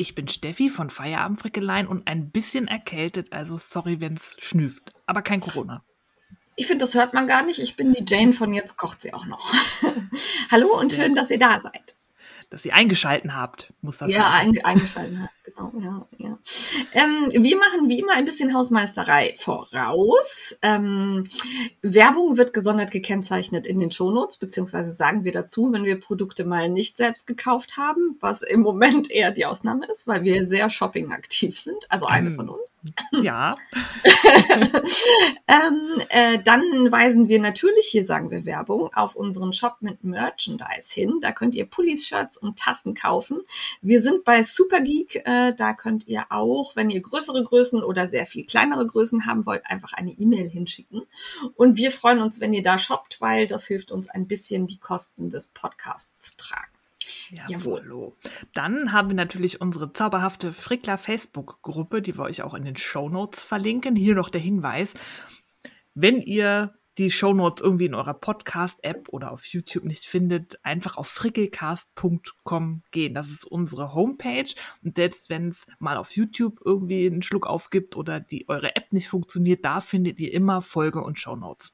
Ich bin Steffi von Feierabendfrickeleien und ein bisschen erkältet, also sorry, wenn's schnüft, aber kein Corona. Ich finde, das hört man gar nicht. Ich bin die Jane von Jetzt kocht sie auch noch. Hallo und schön, dass ihr da seid. Dass ihr eingeschalten habt, muss das Ja, ein, eingeschaltet hat, genau. Ja, ja. Ähm, wir machen wie immer ein bisschen Hausmeisterei voraus. Ähm, Werbung wird gesondert gekennzeichnet in den Shownotes, beziehungsweise sagen wir dazu, wenn wir Produkte mal nicht selbst gekauft haben, was im Moment eher die Ausnahme ist, weil wir sehr shoppingaktiv sind, also eine Ähm, von uns. Ja, ähm, äh, dann weisen wir natürlich, hier sagen wir Werbung, auf unseren Shop mit Merchandise hin. Da könnt ihr Pullis, Shirts und Tassen kaufen. Wir sind bei Supergeek. Äh, da könnt ihr auch, wenn ihr größere Größen oder sehr viel kleinere Größen haben wollt, einfach eine E-Mail hinschicken. Und wir freuen uns, wenn ihr da shoppt, weil das hilft uns ein bisschen, die Kosten des Podcasts zu tragen. Jawohl. Dann haben wir natürlich unsere zauberhafte Frickler Facebook-Gruppe, die wir euch auch in den Shownotes verlinken. Hier noch der Hinweis, wenn ihr die Shownotes irgendwie in eurer Podcast-App oder auf YouTube nicht findet, einfach auf frickelcast.com gehen. Das ist unsere Homepage. Und selbst wenn es mal auf YouTube irgendwie einen Schluck aufgibt oder die eure App nicht funktioniert, da findet ihr immer Folge und Shownotes.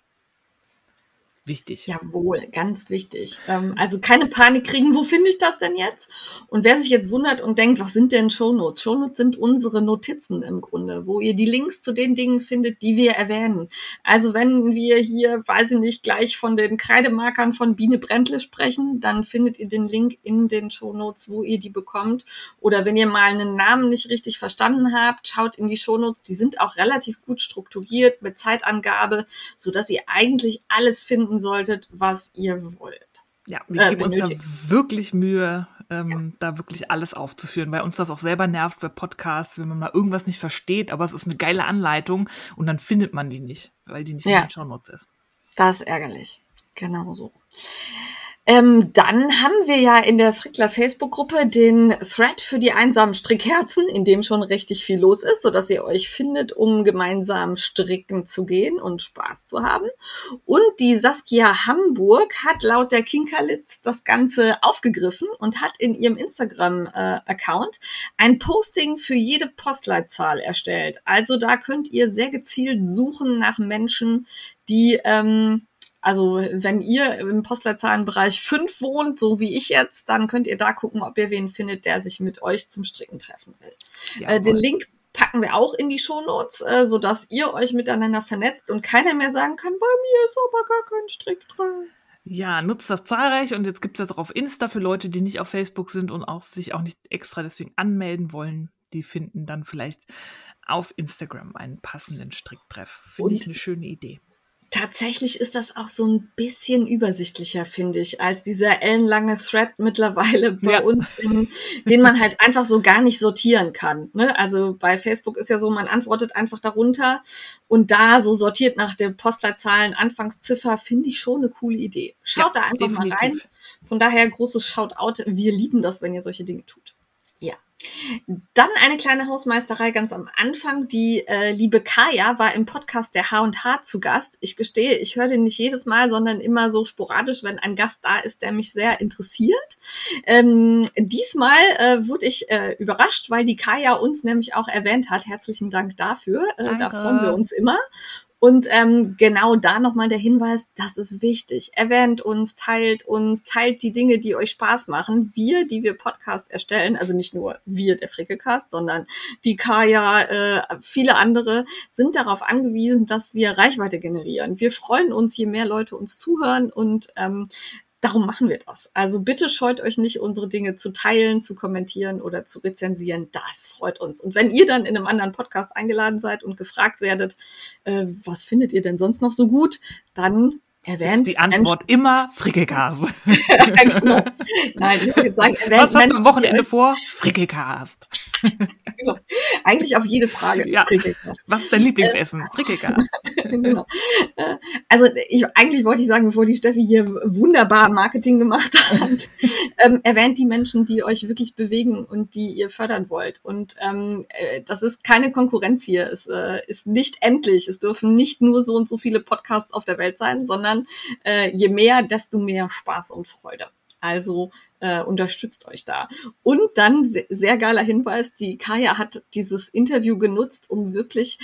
Wichtig. Jawohl, ganz wichtig. Ähm, also keine Panik kriegen, wo finde ich das denn jetzt? Und wer sich jetzt wundert und denkt, was sind denn Shownotes? Shownotes sind unsere Notizen im Grunde, wo ihr die Links zu den Dingen findet, die wir erwähnen. Also wenn wir hier, weiß ich nicht, gleich von den Kreidemarkern von Biene Brentle sprechen, dann findet ihr den Link in den Shownotes, wo ihr die bekommt. Oder wenn ihr mal einen Namen nicht richtig verstanden habt, schaut in die Shownotes. Die sind auch relativ gut strukturiert mit Zeitangabe, so dass ihr eigentlich alles finden solltet, was ihr wollt. Ja, wir Äh, geben uns da benötigt. wirklich Mühe, ähm, da wirklich alles aufzuführen, weil uns das auch selber nervt bei Podcasts, wenn man mal irgendwas nicht versteht, aber es ist eine geile Anleitung und dann findet man die nicht, weil die nicht Ja. in den Shownotes ist. Das ist ärgerlich. Genau so. Ähm, dann haben wir ja in der Frickler Facebook-Gruppe den Thread für die einsamen Strickherzen, in dem schon richtig viel los ist, sodass ihr euch findet, um gemeinsam stricken zu gehen und Spaß zu haben. Und die Saskia Hamburg hat laut der Kinkerlitz das Ganze aufgegriffen und hat in ihrem Instagram-Account ein Posting für jede Postleitzahl erstellt. Also da könnt ihr sehr gezielt suchen nach Menschen, die ähm, also wenn ihr im Postleitzahlenbereich 5 wohnt, so wie ich jetzt, dann könnt ihr da gucken, ob ihr wen findet, der sich mit euch zum Stricken treffen will. Äh, den Jawohl. Link packen wir auch in die Shownotes, äh, sodass ihr euch miteinander vernetzt und keiner mehr sagen kann, bei mir ist aber gar kein Strick drin. Ja, nutzt das zahlreich und jetzt gibt es das auch auf Insta für Leute, die nicht auf Facebook sind und auch sich auch nicht extra deswegen anmelden wollen. Die finden dann vielleicht auf Instagram einen passenden Stricktreff. Finde ich eine schöne Idee. Tatsächlich ist das auch so ein bisschen übersichtlicher, finde ich, als dieser ellenlange Thread mittlerweile bei Ja. uns, in, den man halt einfach so gar nicht sortieren kann. Ne? Also bei Facebook ist ja so, man antwortet einfach darunter und da so sortiert nach den Postleitzahlen, Anfangsziffer, finde ich schon eine coole Idee. Schaut Ja, da einfach mal rein. definitiv. Von daher großes Shoutout. Wir lieben das, wenn ihr solche Dinge tut. Dann eine kleine Hausmeisterei ganz am Anfang. Die äh, liebe Kaya war im Podcast der H&H zu Gast. Ich gestehe, ich höre den nicht jedes Mal, sondern immer so sporadisch, wenn ein Gast da ist, der mich sehr interessiert. Ähm, diesmal äh, wurde ich äh, überrascht, weil die Kaya uns nämlich auch erwähnt hat. Herzlichen Dank dafür. Äh, da freuen wir uns immer. Und ähm, genau da nochmal der Hinweis, das ist wichtig. Erwähnt uns, teilt uns, teilt die Dinge, die euch Spaß machen. Wir, die wir Podcasts erstellen, also nicht nur wir, der Frickelcast, sondern die Kaya, äh, viele andere, sind darauf angewiesen, dass wir Reichweite generieren. Wir freuen uns, je mehr Leute uns zuhören und ähm, darum machen wir das. Also bitte scheut euch nicht, unsere Dinge zu teilen, zu kommentieren oder zu rezensieren. Das freut uns. Und wenn ihr dann in einem anderen Podcast eingeladen seid und gefragt werdet, äh, was findet ihr denn sonst noch so gut, dann erwähnt. die Antwort immer Frickelcast. genau. Nein, ich würde sagen, erwähnt Was hast du Menschen, am Wochenende vor? Frickelcast. genau. Eigentlich auf jede Frage. Ja. Frickelcast. Was ist dein Lieblingsessen? Frickelcast. genau. Äh, Also ich, eigentlich wollte ich sagen, bevor die Steffi hier wunderbar Marketing gemacht hat, ähm, erwähnt die Menschen, die euch wirklich bewegen und die ihr fördern wollt. Und ähm, äh, das ist keine Konkurrenz hier. Es äh, ist nicht endlich. Es dürfen nicht nur so und so viele Podcasts auf der Welt sein, sondern äh, je mehr, desto mehr Spaß und Freude. Also äh, unterstützt euch da. Und dann se sehr geiler Hinweis, die Kaya hat dieses Interview genutzt, um wirklich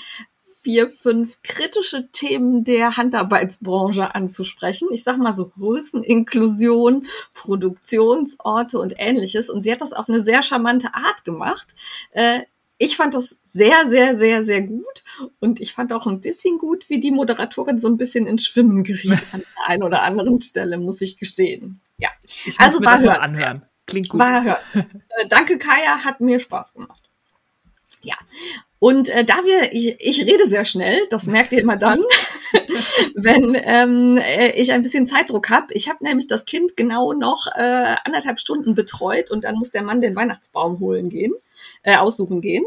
vier, fünf kritische Themen der Handarbeitsbranche anzusprechen. Ich sag mal so Größeninklusion, Produktionsorte und ähnliches. Und sie hat das auf eine sehr charmante Art gemacht. Äh, ich fand das sehr, sehr, sehr, sehr gut. Und ich fand auch ein bisschen gut, wie die Moderatorin so ein bisschen ins Schwimmen geriet an der einen oder anderen Stelle, muss ich gestehen. Ja, Ich muss Also mir war das mal anhören. Klingt gut. war hört. äh, danke, Kaya, hat mir Spaß gemacht. Ja. Und äh, da wir, ich, ich rede sehr schnell, das merkt ihr immer dann, wenn ähm, äh, ich ein bisschen Zeitdruck habe. Ich habe nämlich das Kind genau noch äh, anderthalb Stunden betreut und dann muss der Mann den Weihnachtsbaum holen gehen, äh, aussuchen gehen.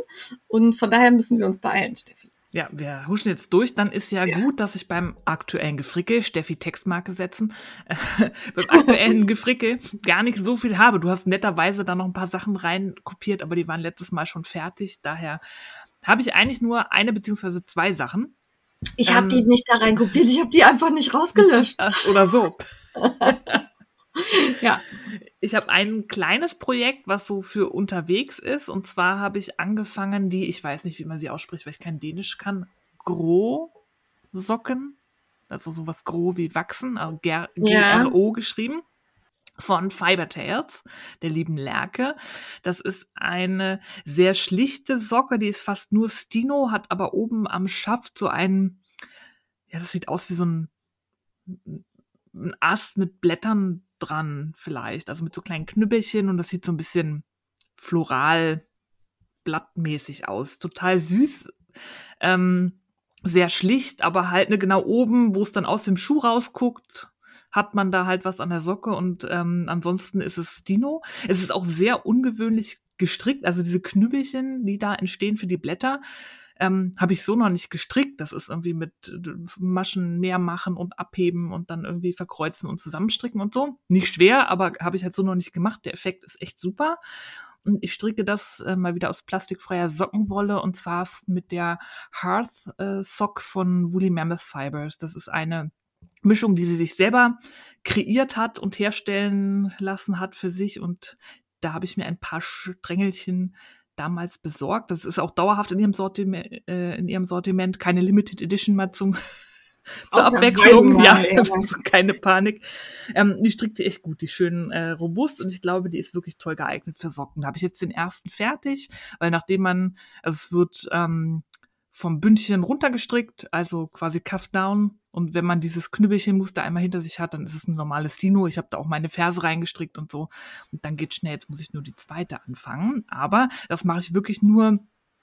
Und von daher müssen wir uns beeilen, Steffi. Ja, wir huschen jetzt durch. Dann ist ja, Ja. gut, dass ich beim aktuellen Gefrickel, Steffi Textmarke setzen, äh, beim aktuellen Gefrickel gar nicht so viel habe. Du hast netterweise da noch ein paar Sachen rein kopiert, aber die waren letztes Mal schon fertig. Daher habe ich eigentlich nur eine beziehungsweise zwei Sachen. Ich habe Ähm. die nicht da rein kopiert, ich habe die einfach nicht rausgelöscht. Oder so. Ja. Ich habe ein kleines Projekt, was so für unterwegs ist. Und zwar habe ich angefangen, die, ich weiß nicht, wie man sie ausspricht, weil ich kein Dänisch kann, Gro-Socken. Also sowas Gro wie wachsen, also G- Ja. G-R-O geschrieben. Von Fiber Tales, der lieben Lerke. Das ist eine sehr schlichte Socke, die ist fast nur Stino, hat aber oben am Schaft so einen, ja, das sieht aus wie so ein, ein Ast mit Blättern dran vielleicht, also mit so kleinen Knüppelchen und das sieht so ein bisschen floral blattmäßig aus. Total süß, ähm, sehr schlicht, aber halt ne, genau oben, wo es dann aus dem Schuh rausguckt, hat man da halt was an der Socke und ähm, ansonsten ist es Dino. Es ist auch sehr ungewöhnlich gestrickt, also diese Knüppelchen, die da entstehen für die Blätter, ähm, habe ich so noch nicht gestrickt. Das ist irgendwie mit äh, Maschen näher machen und abheben und dann irgendwie verkreuzen und zusammenstricken und so. Nicht schwer, aber habe ich halt so noch nicht gemacht. Der Effekt ist echt super. Und ich stricke das äh, mal wieder aus plastikfreier Sockenwolle und zwar mit der Hearth äh, Sock von Woolly Mammoth Fibers. Das ist eine Mischung, die sie sich selber kreiert hat und herstellen lassen hat für sich. Und da habe ich mir ein paar Strängelchen damals besorgt. Das ist auch dauerhaft in ihrem Sortiment, äh, in ihrem Sortiment keine Limited Edition mal zum zur Abwechslung. Ja, ja. keine Panik. Ähm, die strickt sie echt gut, die ist schön äh, robust und ich glaube, die ist wirklich toll geeignet für Socken. Da habe ich jetzt den ersten fertig, weil nachdem man, also es wird ähm, vom Bündchen runtergestrickt, also quasi Cuff down. Und wenn man dieses Knüppelchenmuster einmal hinter sich hat, dann ist es ein normales Dino. Ich habe da auch meine Ferse reingestrickt und so. Und dann geht schnell. Jetzt muss ich nur die zweite anfangen. Aber das mache ich wirklich nur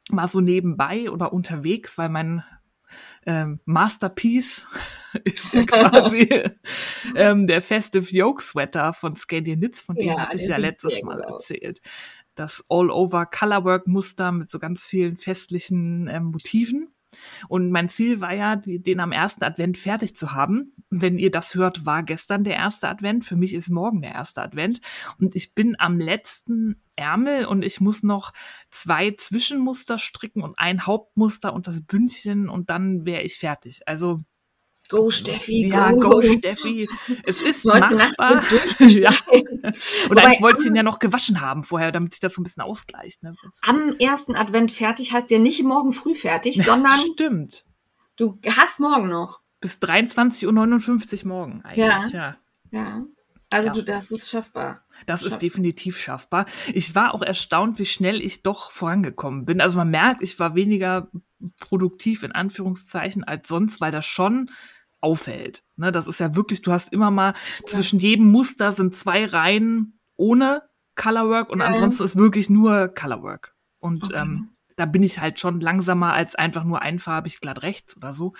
mal so nebenbei oder unterwegs, weil mein ähm, Masterpiece ist ja quasi ähm, der Festive Yoke Sweater von Scandian Knits, von dem Ja, hatte ich ja letztes Mal aus. erzählt. Das All-Over Colorwork Muster mit so ganz vielen festlichen ähm, Motiven. Und mein Ziel war ja, die, den am ersten Advent fertig zu haben. Wenn ihr das hört, war gestern der erste Advent. Für mich ist morgen der erste Advent. Und ich bin am letzten Ärmel und ich muss noch zwei Zwischenmuster stricken und ein Hauptmuster und das Bündchen und dann wäre ich fertig. Also Go, Steffi, ja, go. Steffi. Es ist Heute Nacht machbar. wird ja. Und Wobei- eigentlich wollte ich ihn ja noch gewaschen haben vorher, damit sich das so ein bisschen ausgleicht. Ne? Am ersten Advent fertig heißt ja nicht morgen früh fertig, sondern Stimmt. du hast morgen noch. Bis 23.59 Uhr morgen eigentlich. Ja. Ja. Also Ja. du, das ist schaffbar. Das ist Schaff- definitiv schaffbar. Ich war auch erstaunt, wie schnell ich doch vorangekommen bin. Also man merkt, ich war weniger produktiv in Anführungszeichen als sonst, weil das schon auffällt. Ne, das ist ja wirklich, du hast immer mal zwischen jedem Muster sind zwei Reihen ohne Colorwork und Ja. ansonsten ist wirklich nur Colorwork. Und Okay. ähm, da bin ich halt schon langsamer als einfach nur einfarbig glatt rechts oder so.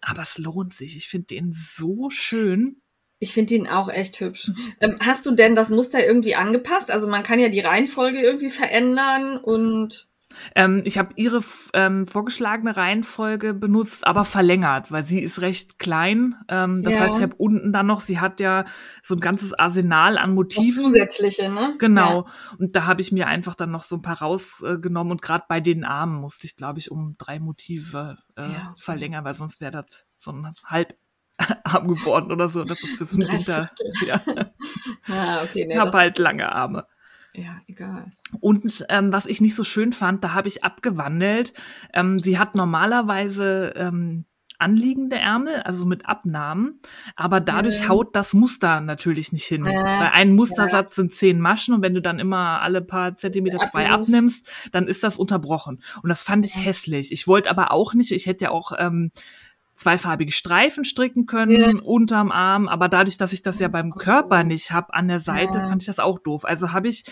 Aber es lohnt sich. Ich finde den so schön. Ich finde ihn auch echt hübsch. Ähm, hast du denn das Muster irgendwie angepasst? Also man kann ja die Reihenfolge irgendwie verändern und ähm, ich habe ihre ähm, vorgeschlagene Reihenfolge benutzt, aber verlängert, weil sie ist recht klein. Ähm, das ja. heißt, ich habe unten dann noch, sie hat ja so ein ganzes Arsenal an Motiven. Das zusätzliche, ne? Genau. Ja. Und da habe ich mir einfach dann noch so ein paar rausgenommen und gerade bei den Armen musste ich, glaube ich, um drei Motive äh, ja. verlängern, weil sonst wäre das so ein halb Arm geworden oder so. Das ist für so einen Winter. Ja. ah, okay, nee, ich habe halt lange Arme. Ja, egal. Und ähm, was ich nicht so schön fand, da habe ich abgewandelt. Ähm, sie hat normalerweise ähm, anliegende Ärmel, also mit Abnahmen, aber dadurch ja. haut das Muster natürlich nicht hin. Äh, Weil ein Mustersatz ja. sind zehn Maschen und wenn du dann immer alle paar Zentimeter Abnimmst. zwei abnimmst, dann ist das unterbrochen. Und das fand ich hässlich. Ich wollte aber auch nicht, ich hätte ja auch ähm, zweifarbige Streifen stricken können ja. unterm Arm, aber dadurch, dass ich das ja beim Körper nicht habe an der Seite, ja. fand ich das auch doof. Also habe ich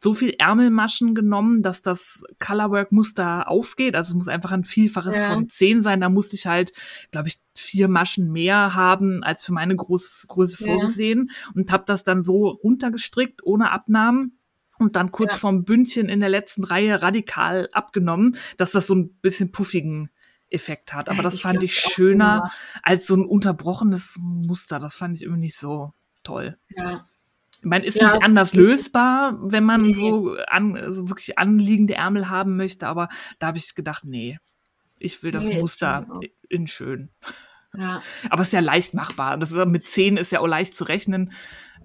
so viel Ärmelmaschen genommen, dass das Colorwork-Muster aufgeht. Also es muss einfach ein Vielfaches ja. von zehn sein. Da musste ich halt, glaube ich, vier Maschen mehr haben als für meine Groß Größe vorgesehen und habe das dann so runtergestrickt ohne Abnahmen und dann kurz ja. vorm Bündchen in der letzten Reihe radikal abgenommen, dass das so ein bisschen puffigen Effekt hat. Aber das ich fand ich schöner als so ein unterbrochenes Muster. Das fand ich irgendwie nicht so toll. Ja. Meine, ist ja. nicht anders lösbar, wenn man nee. so, an, so wirklich anliegende Ärmel haben möchte, aber da habe ich gedacht, nee, ich will das nee, Muster in schön. Ja. Aber es ist ja leicht machbar. Das ist, mit zehn ist ja auch leicht zu rechnen.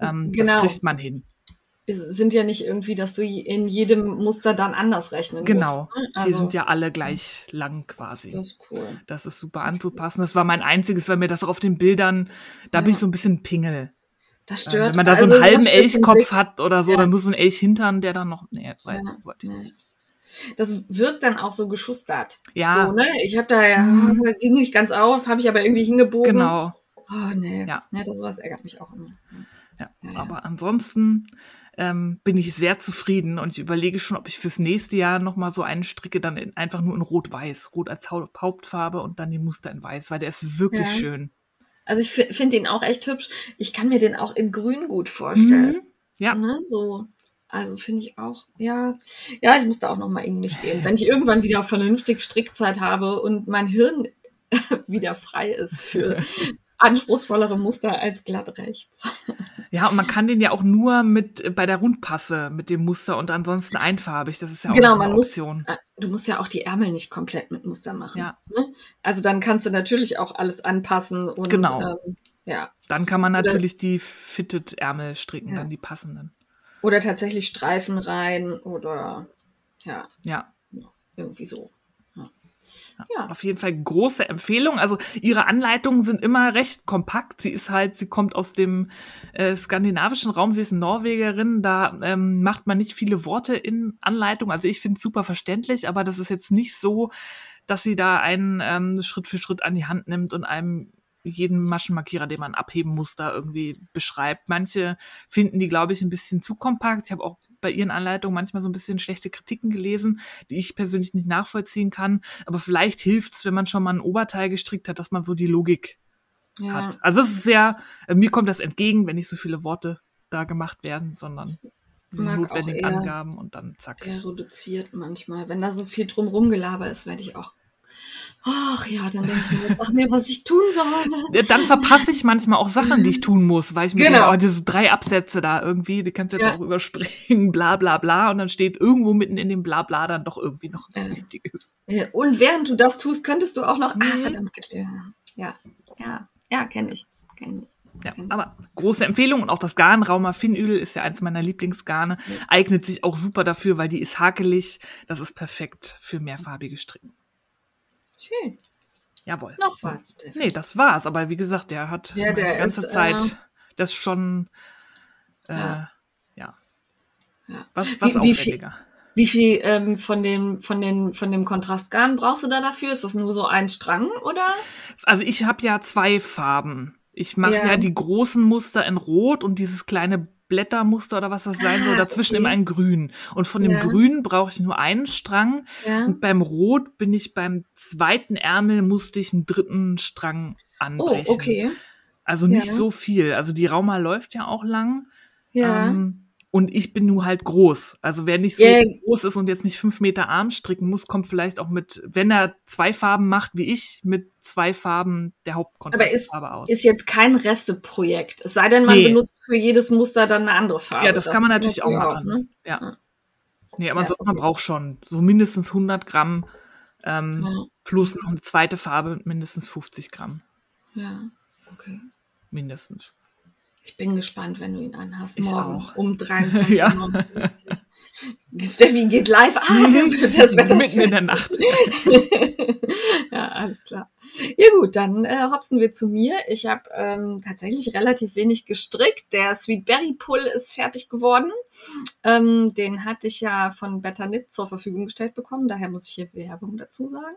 Ähm, genau. Das kriegt man hin sind ja nicht irgendwie, dass du in jedem Muster dann anders rechnen genau. musst. Genau, also, die sind ja alle gleich lang quasi. Das ist cool. Das ist super anzupassen. Das war mein einziges, weil mir das auch auf den Bildern, da ja. bin ich so ein bisschen Pingel. Das äh, stört. Wenn man da also so einen halben Elchkopf hat oder so, ja. dann nur so ein Elchhintern, der dann noch, nee, weiß, ja. wollte ich nicht. Das wirkt dann auch so geschustert. Ja. So, ne? Ich habe da ja, mhm. ging nicht ganz auf, habe ich aber irgendwie hingebogen. Genau. Oh, nee. Ja. ja das sowas ärgert mich auch immer. Ja, aber ansonsten ähm, bin ich sehr zufrieden und ich überlege schon, ob ich fürs nächste Jahr nochmal so einen stricke, dann in, einfach nur in Rot-Weiß. Rot als Hauptfarbe und dann die Muster in Weiß, weil der ist wirklich ja. schön. Also ich finde den auch echt hübsch. Ich kann mir den auch in Grün gut vorstellen. Mhm. Ja. Ne? So. Also finde ich auch, ja, ja, ich muss da auch nochmal in mich gehen. Wenn ich irgendwann wieder vernünftig Strickzeit habe und mein Hirn wieder frei ist für anspruchsvollere Muster als glatt rechts. Ja, und man kann den ja auch nur mit bei der Rundpasse mit dem Muster und ansonsten einfarbig. Das ist ja auch genau, eine Option. Muss, äh, du musst ja auch die Ärmel nicht komplett mit Muster machen. Ja. Ne? Also dann kannst du natürlich auch alles anpassen und genau. Ähm, ja. Dann kann man natürlich oder, die Fitted Ärmel stricken, ja. dann die passenden. Oder tatsächlich Streifen rein oder ja. Ja. Irgendwie so. Ja. Auf jeden Fall große Empfehlung. Also ihre Anleitungen sind immer recht kompakt. Sie ist halt, sie kommt aus dem äh, skandinavischen Raum, sie ist Norwegerin, da ähm, macht man nicht viele Worte in Anleitung. Also ich finde es super verständlich, aber das ist jetzt nicht so, dass sie da einen ähm, Schritt für Schritt an die Hand nimmt und einem jeden Maschenmarkierer, den man abheben muss, da irgendwie beschreibt. Manche finden die, glaube ich, ein bisschen zu kompakt. Ich habe auch bei ihren Anleitungen manchmal so ein bisschen schlechte Kritiken gelesen, die ich persönlich nicht nachvollziehen kann. Aber vielleicht hilft es, wenn man schon mal ein Oberteil gestrickt hat, dass man so die Logik ja. hat. Also es ist sehr, äh, mir kommt das entgegen, wenn nicht so viele Worte da gemacht werden, sondern notwendigen Angaben und dann zack. Eher reduziert manchmal. Wenn da so viel drumrum gelabert ist, werde ich auch Ach ja, dann denke ich mir, sag mir, was ich tun soll. Dann verpasse ich manchmal auch Sachen, die ich tun muss, weil ich mir genau. denke, oh, diese drei Absätze da irgendwie, die kannst du jetzt ja. auch überspringen, bla bla bla. Und dann steht irgendwo mitten in dem bla bla dann doch irgendwie noch was ja. Wichtiges. Und während du das tust, könntest du auch noch, ah, mhm. ah, verdammt, ja, ja, ja, kenne ich, kenne ich. Ja, aber große Empfehlung und auch das Garn Rauma Finnöl ist ja eins meiner Lieblingsgarne. Ja. Eignet sich auch super dafür, weil die ist hakelig. Das ist perfekt für mehrfarbige Stricken. Schön. Jawohl. Noch was. Nee, das war's. Aber wie gesagt, der hat ja, der die ganze ist, Zeit äh, das schon, äh, ja. ja. ja. Was, was wie, aufwendiger. Wie viel, wie viel ähm, von dem von den von dem Kontrastgarn brauchst du da dafür? Ist das nur so ein Strang oder? Also ich habe ja zwei Farben. Ich mache ja. ja. die großen Muster in Rot und dieses kleine Blättermuster oder was das sein soll, Ah, dazwischen okay. immer ein Grün. Und von dem Ja. Grün brauche ich nur einen Strang. Ja. Und beim Rot bin ich beim zweiten Ärmel, musste ich einen dritten Strang Oh, anbrechen. okay. Also nicht Ja. so viel. Also die Rauma läuft ja auch lang. Ja. Ähm, und ich bin nur halt groß. Also wer nicht so Ja. groß ist und jetzt nicht fünf Meter Arm stricken muss, kommt vielleicht auch mit, wenn er zwei Farben macht wie ich, mit zwei Farben der Aber ist, Hauptkontrastfarbe aus. ist jetzt kein Resteprojekt. Es sei denn, man Nee. benutzt für jedes Muster dann eine andere Farbe. ja, das, kann man natürlich auch machen. ne? Ja. Nee, aber Ja, sonst man braucht schon so mindestens 100 Gramm ähm, Ja. plus noch eine zweite Farbe mindestens 50 Gramm. Ja, okay. Mindestens. Ich bin gespannt, wenn du ihn anhast. Ich morgen auch. um 23.59 Ja. Uhr. Steffi geht live. Ah, das Wetter ist Mitten in der Nacht. ja, alles klar. Ja gut, dann äh, hopsen wir zu mir. Ich habe ähm, tatsächlich relativ wenig gestrickt. Der Sweet Berry Pull ist fertig geworden. Ähm, den hatte ich ja von Better Knit zur Verfügung gestellt bekommen. Daher muss ich hier Werbung dazu sagen.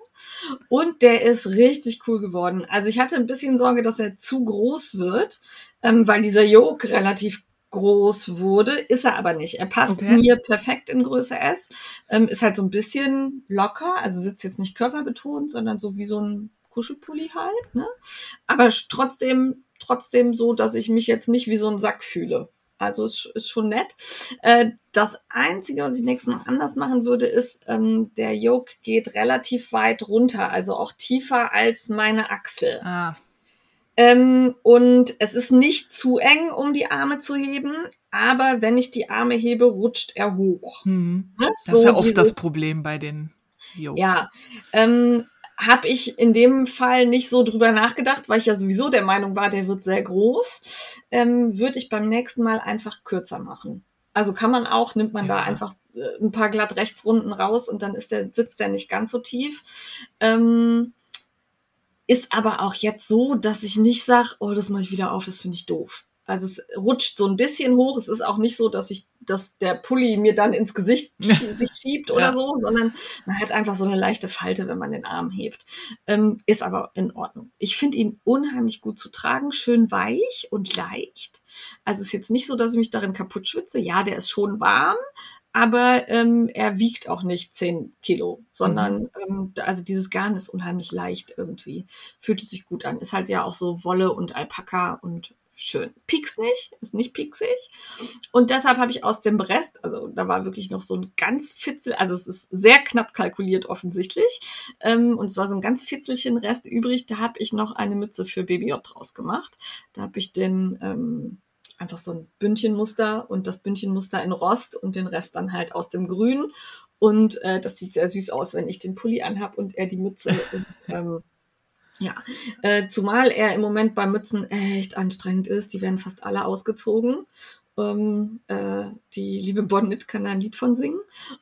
Und der ist richtig cool geworden. Also ich hatte ein bisschen Sorge, dass er zu groß wird, ähm, weil dieser Yoke relativ groß wurde, ist er aber nicht. Er passt Okay. mir perfekt in Größe S. Ähm, ist halt so ein bisschen locker, also sitzt jetzt nicht körperbetont, sondern so wie so ein Kuschelpulli halt, ne? Aber trotzdem, trotzdem so, dass ich mich jetzt nicht wie so ein Sack fühle. Also ist, ist schon nett. Äh, das Einzige, was ich nächstes Mal anders machen würde, ist, ähm, der Yoke geht relativ weit runter, also auch tiefer als meine Achsel. Ah, Ähm, und es ist nicht zu eng, um die Arme zu heben, aber wenn ich die Arme hebe, rutscht er hoch. hm. Ne? Das ist ja oft das Problem bei den Jokes. Ja, ähm, habe ich in dem Fall nicht so drüber nachgedacht, weil ich ja sowieso der Meinung war, der wird sehr groß. Ähm, Würde ich beim nächsten Mal einfach kürzer machen. Also kann man auch, nimmt man da Ja. einfach äh, ein paar glatt Rechtsrunden raus und dann ist der, sitzt der nicht ganz so tief. Ähm, ist aber auch jetzt so, dass ich nicht sage, oh, das mache ich wieder auf, das finde ich doof. Also es rutscht so ein bisschen hoch. Es ist auch nicht so, dass ich, dass der Pulli mir dann ins Gesicht sich schiebt oder Ja. so, sondern man hat einfach so eine leichte Falte, wenn man den Arm hebt. Ähm, ist aber in Ordnung. Ich finde ihn unheimlich gut zu tragen, schön weich und leicht. Also es ist jetzt nicht so, dass ich mich darin kaputt schwitze. Ja, der ist schon warm, aber ähm, er wiegt auch nicht 10 Kilo, sondern ähm, also dieses Garn ist unheimlich leicht irgendwie. Fühlt sich gut an. Ist halt ja auch so Wolle und Alpaka und schön. Pieks nicht, ist nicht pieksig. Und deshalb habe ich aus dem Rest, also da war wirklich noch so ein ganz Fitzel, also es ist sehr knapp kalkuliert offensichtlich. Ähm, und es war so ein ganz Fitzelchen Rest übrig. Da habe ich noch eine Mütze für Baby J draus gemacht. Da habe ich den ähm, einfach so ein Bündchenmuster und das Bündchenmuster in Rost und den Rest dann halt aus dem Grün. Und äh, das sieht sehr süß aus, wenn ich den Pulli anhab und er die Mütze. und, ähm, ja, äh, zumal er im Moment bei Mützen echt anstrengend ist. Die werden fast alle ausgezogen. Ähm, äh, die liebe Bonnit kann da ein Lied von singen.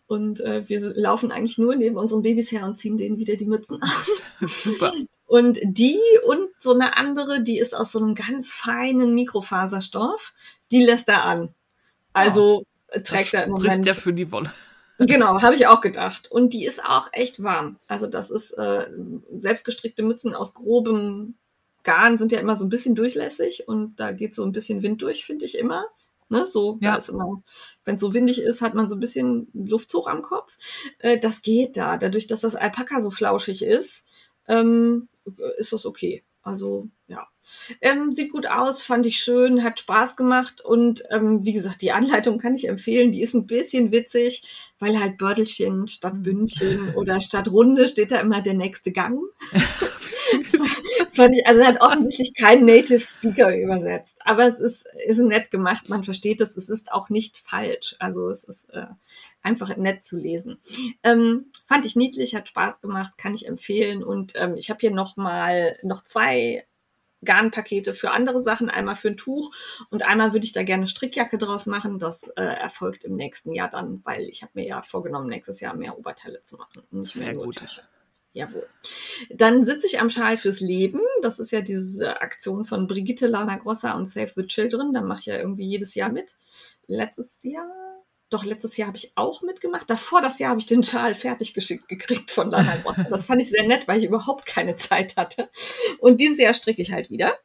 Und äh, wir laufen eigentlich nur neben unseren Babys her und ziehen denen wieder die Mützen an. Super. Und die und so eine andere, die ist aus so einem ganz feinen Mikrofaserstoff, die lässt er an. Also äh, trägt er im Moment. ja für die Wolle. Genau, habe ich auch gedacht. Und die ist auch echt warm. Also das ist äh, selbstgestrickte Mützen aus grobem Garn sind ja immer so ein bisschen durchlässig und da geht so ein bisschen Wind durch, finde ich immer. Ne, so, Ja. da ist immer, wenn es so windig ist, hat man so ein bisschen Luftzug am Kopf. Äh, das geht da. Dadurch, dass das Alpaka so flauschig ist, ähm, ist das okay. Also, ja. Ähm, sieht gut aus, fand ich schön, hat Spaß gemacht und ähm, wie gesagt, die Anleitung kann ich empfehlen. Die ist ein bisschen witzig, weil halt Bördelchen statt Bündchen oder statt Runde steht da immer der nächste Gang. Fand ich, also er hat offensichtlich kein Native Speaker übersetzt, aber es ist, ist nett gemacht, man versteht es, es ist auch nicht falsch. Also es ist äh, einfach nett zu lesen. Ähm, fand ich niedlich, hat Spaß gemacht, kann ich empfehlen und ähm, ich habe hier noch mal noch zwei Garnpakete für andere Sachen, einmal für ein Tuch und einmal würde ich da gerne Strickjacke draus machen. Das äh, erfolgt im nächsten Jahr dann, weil ich habe mir ja vorgenommen, nächstes Jahr mehr Oberteile zu machen und nicht mehr Sehr nur gut. Tücher. Jawohl. Dann sitze ich am Schal fürs Leben. Das ist ja diese Aktion von Brigitte Lana Grossa und Save the Children. Da mache ich ja irgendwie jedes Jahr mit. Letztes Jahr, doch letztes Jahr habe ich auch mitgemacht. Davor das Jahr habe ich den Schal fertig geschickt gekriegt von Lana Grossa. Das fand ich sehr nett, weil ich überhaupt keine Zeit hatte. Und dieses Jahr stricke ich halt wieder.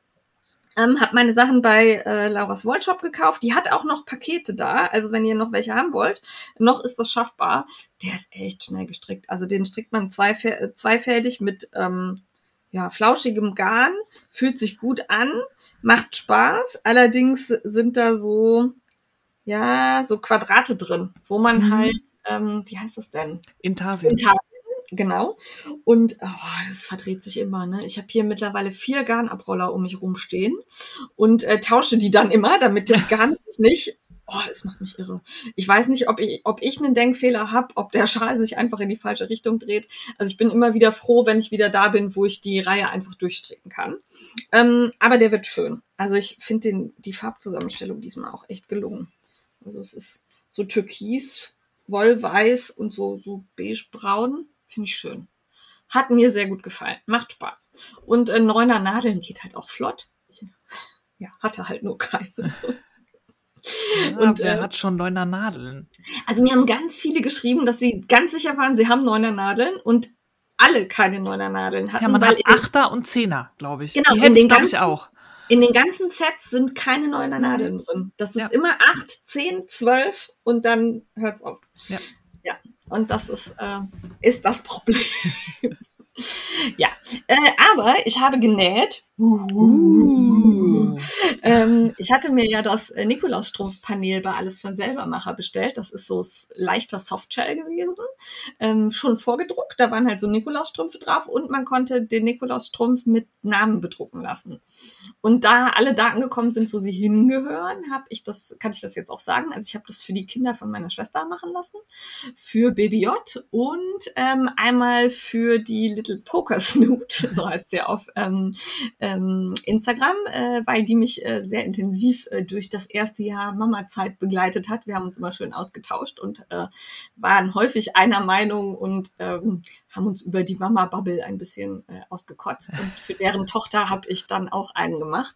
Ähm, hab meine Sachen bei äh, Laura's Wollshop gekauft. Die hat auch noch Pakete da. Also wenn ihr noch welche haben wollt, noch ist das schaffbar. Der ist echt schnell gestrickt. Also den strickt man zweifä zweifältig mit ähm, ja, flauschigem Garn. Fühlt sich gut an, macht Spaß. Allerdings sind da so, ja, so Quadrate drin, wo man Mhm. halt, ähm, wie heißt das denn? Intarsien. Intarsien, genau. Und oh, das verdreht sich immer. Ne? Ich habe hier mittlerweile vier Garnabroller um mich rumstehen und äh, tausche die dann immer, damit das Garn sich nicht. Oh, es macht mich irre. Ich weiß nicht, ob ich, ob ich einen Denkfehler habe, ob der Schal sich einfach in die falsche Richtung dreht. Also ich bin immer wieder froh, wenn ich wieder da bin, wo ich die Reihe einfach durchstricken kann. Ähm, aber der wird schön. Also ich finde die Farbzusammenstellung diesmal auch echt gelungen. Also es ist so türkis, wollweiß und so, so beige-braun. Finde ich schön. Hat mir sehr gut gefallen. Macht Spaß. Und äh, neuner Nadeln geht halt auch flott. Ich, ja, hatte halt nur keine. Ja, Und, wer äh, hat schon neuner Nadeln? Also mir haben ganz viele geschrieben, dass sie ganz sicher waren, sie haben neuner Nadeln und alle keine neuner Nadeln hatten. Ja, man hat Achter und Zehner, glaube ich. Genau, Die hätte den ich, glaube ich, auch. In den ganzen Sets sind keine neuner Nadeln drin. Das ist Ja. immer acht, zehn, zwölf und dann hört's auf. Ja. Ja. Und das ist, äh, ist das Problem. ja. Äh, aber ich habe genäht. Uh. Ähm, ich hatte mir ja das äh, Nikolausstrumpfpanel bei Alles von Selbermacher bestellt. Das ist so leichter Softshell gewesen. Ähm, schon vorgedruckt. Da waren halt so Nikolausstrümpfe drauf und man konnte den Nikolausstrumpf mit Namen bedrucken lassen. Und da alle Daten gekommen sind, wo sie hingehören, habe ich das, kann ich das jetzt auch sagen. Also ich habe das für die Kinder von meiner Schwester machen lassen, für Baby J und ähm, einmal für die Little Poker Snoot, so heißt sie auf ähm, ähm, Instagram, äh, weil die mich äh, sehr intensiv äh, durch das erste Jahr Mama-Zeit begleitet hat. Wir haben uns immer schön ausgetauscht und äh, waren häufig einer Meinung und ähm, haben uns über die Mama-Bubble ein bisschen äh, ausgekotzt. Und für deren Tochter habe ich dann auch einen gemacht.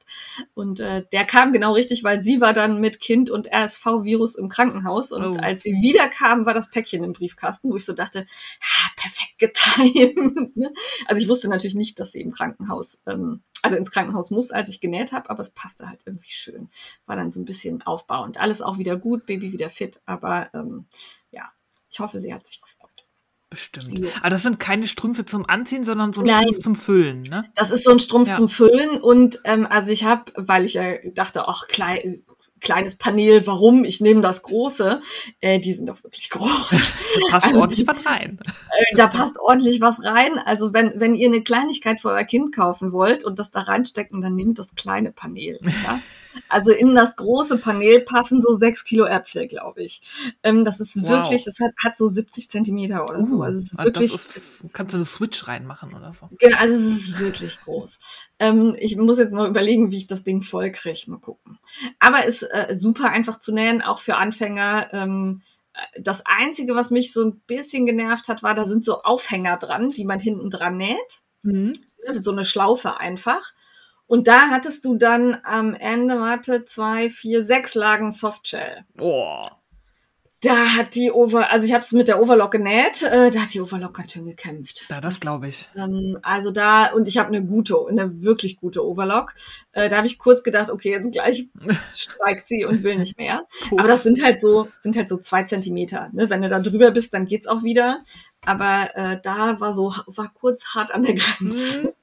Und äh, der kam genau richtig, weil sie war dann mit Kind und RSV-Virus im Krankenhaus. Und Oh. als sie wiederkam, war das Päckchen im Briefkasten, wo ich so dachte, ah, perfekt getimt. ne? also ich wusste natürlich nicht, dass sie im Krankenhaus, ähm, also ins Krankenhaus muss, als ich genäht habe, aber es passte halt irgendwie schön. War dann so ein bisschen aufbauend. Alles auch wieder gut, Baby wieder fit, aber ähm, ja, ich hoffe, sie hat sich gefreut. Bestimmt. Ja. Aber das sind keine Strümpfe zum Anziehen, sondern so ein Nein. Strumpf zum Füllen, ne? Das ist so ein Strumpf Ja. zum Füllen und ähm, also ich habe, weil ich ja dachte, ach klein, kleines Panel, warum? Ich nehme das große. Äh, die sind doch wirklich groß. Da passt Also ordentlich was rein. Äh, da passt ordentlich was rein. Also wenn, wenn ihr eine Kleinigkeit für euer Kind kaufen wollt und das da reinstecken, dann nehmt das kleine Panel. Ja? Also in das große Panel passen so sechs Kilo Äpfel, glaube ich. Ähm, das ist Wow. wirklich, das hat, hat so 70 Zentimeter oder so. Also es ist ah, wirklich. ist, kannst du eine Switch reinmachen oder so. Genau, also es ist wirklich groß. Ähm, ich muss jetzt mal überlegen, wie ich das Ding voll kriege. Mal gucken. Aber ist äh, super einfach zu nähen, auch für Anfänger. Ähm, äh, das Einzige, was mich so ein bisschen genervt hat, war, da sind so Aufhänger dran, die man hinten dran näht. Mhm. Ne, So eine Schlaufe einfach. Und da hattest du dann am Ende, warte, zwei, vier, sechs Lagen Softshell. Boah. Da hat die Over, also ich habe es mit der Overlock genäht, äh, da hat die Overlock ganz schön gekämpft. Ja, das glaube ich. Ähm, also da, und ich habe eine gute, eine wirklich gute Overlock. Äh, da habe ich kurz gedacht, okay, jetzt gleich streikt sie und will nicht mehr. Aber das sind halt so, sind halt so zwei Zentimeter. Ne? Wenn du da drüber bist, dann geht's auch wieder. Aber äh, da war so, war kurz hart an der Grenze.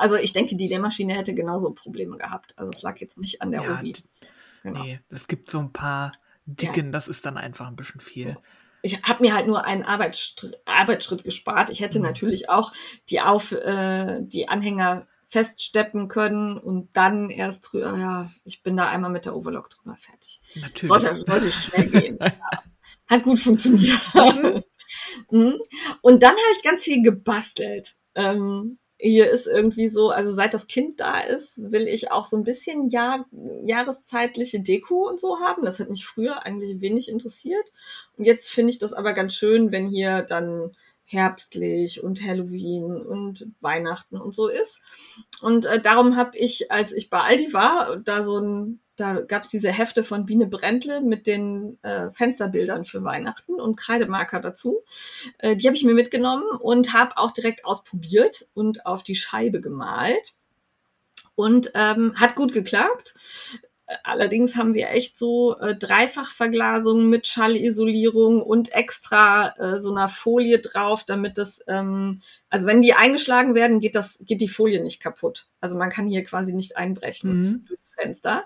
Mhm. Ja. Also ich denke, die Nähmaschine hätte genauso Probleme gehabt. Also es lag jetzt nicht an der Ja, Ovi. Genau. Nee, es gibt so ein paar dicken, das ist dann einfach ein bisschen viel. ich habe mir halt nur einen Arbeitsschritt, Arbeitsschritt gespart. Ich hätte Mhm. natürlich auch die auf äh, die Anhänger feststeppen können und dann erst drüber. Ja, ich bin da einmal mit der Overlock drüber fertig. Natürlich. Sollte, sollte schnell gehen. ja. Hat gut funktioniert. Mhm. und dann habe ich ganz viel gebastelt. Ähm, hier ist irgendwie so, also seit das Kind da ist, will ich auch so ein bisschen Jahr, jahreszeitliche Deko und so haben. Das hat mich früher eigentlich wenig interessiert. Und jetzt finde ich das aber ganz schön, wenn hier dann herbstlich und Halloween und Weihnachten und so ist. Und äh, darum habe ich, als ich bei Aldi war, da so ein, da gab es diese Hefte von Biene Brentle mit den äh, Fensterbildern für Weihnachten und Kreidemarker dazu. Äh, die habe ich mir mitgenommen und habe auch direkt ausprobiert und auf die Scheibe gemalt. Und ähm, hat gut geklappt. Allerdings haben wir echt so äh, Dreifachverglasung mit Schallisolierung und extra äh, so einer Folie drauf, damit das, ähm, also wenn die eingeschlagen werden, geht das, geht die Folie nicht kaputt. Also man kann hier quasi nicht einbrechen Mhm. durchs Fenster.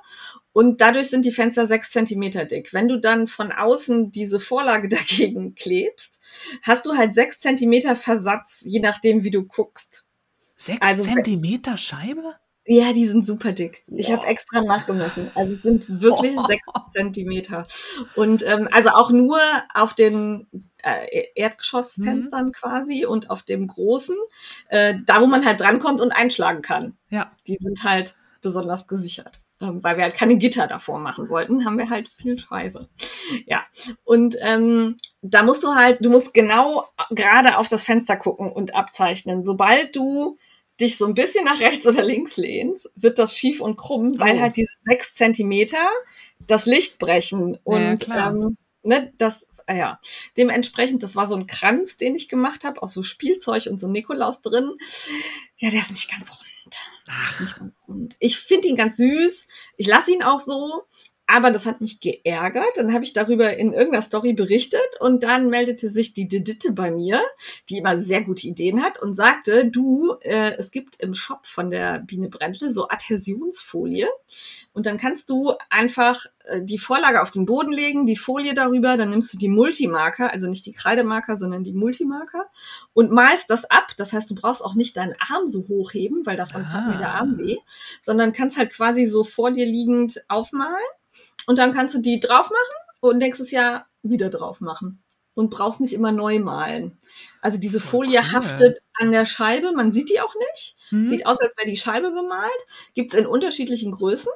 Und dadurch sind die Fenster sechs Zentimeter dick. Wenn du dann von außen diese Vorlage dagegen klebst, hast du halt sechs Zentimeter Versatz, je nachdem, wie du guckst. Sechs Also- Zentimeter Scheibe? Ja, die sind super dick. Ich habe extra nachgemessen. Also es sind wirklich sechs Zentimeter. Und ähm, also auch nur auf den äh, Erdgeschossfenstern quasi und auf dem großen, äh, da wo man halt drankommt und einschlagen kann. Ja. Die sind halt besonders gesichert. Ähm, weil wir halt keine Gitter davor machen wollten, haben wir halt viel Scheibe. Ja. Und ähm, da musst du halt, du musst genau gerade auf das Fenster gucken und abzeichnen. Sobald du dich so ein bisschen nach rechts oder links lehnst, wird das schief und krumm, weil Oh. halt diese sechs Zentimeter das Licht brechen. Ja, ja, Und klar. ähm, ne, das, äh, ja, dementsprechend, das war so ein Kranz, den ich gemacht habe, aus so Spielzeug und so Nikolaus drin. Ja, der ist nicht ganz rund. Ach, Nicht ganz rund. Ich finde ihn ganz süß. Ich lasse ihn auch so. Aber das hat mich geärgert. Dann habe ich darüber in irgendeiner Story berichtet und dann meldete sich die Diditte bei mir, die immer sehr gute Ideen hat und sagte, du, äh, es gibt im Shop von der Biene Brentle so Adhäsionsfolie und dann kannst du einfach äh, die Vorlage auf den Boden legen, die Folie darüber, dann nimmst du die Multimarker, also nicht die Kreidemarker, sondern die Multimarker und malst das ab. Das heißt, du brauchst auch nicht deinen Arm so hochheben, weil davon tat mir der Ah. Arm weh, sondern kannst halt quasi so vor dir liegend aufmalen und dann kannst du die drauf machen und nächstes Jahr wieder drauf machen und brauchst nicht immer neu malen. Also diese Folie cool. haftet an der Scheibe, man sieht die auch nicht. hm? Sieht aus, als wäre die Scheibe bemalt. Gibt's in unterschiedlichen Größen.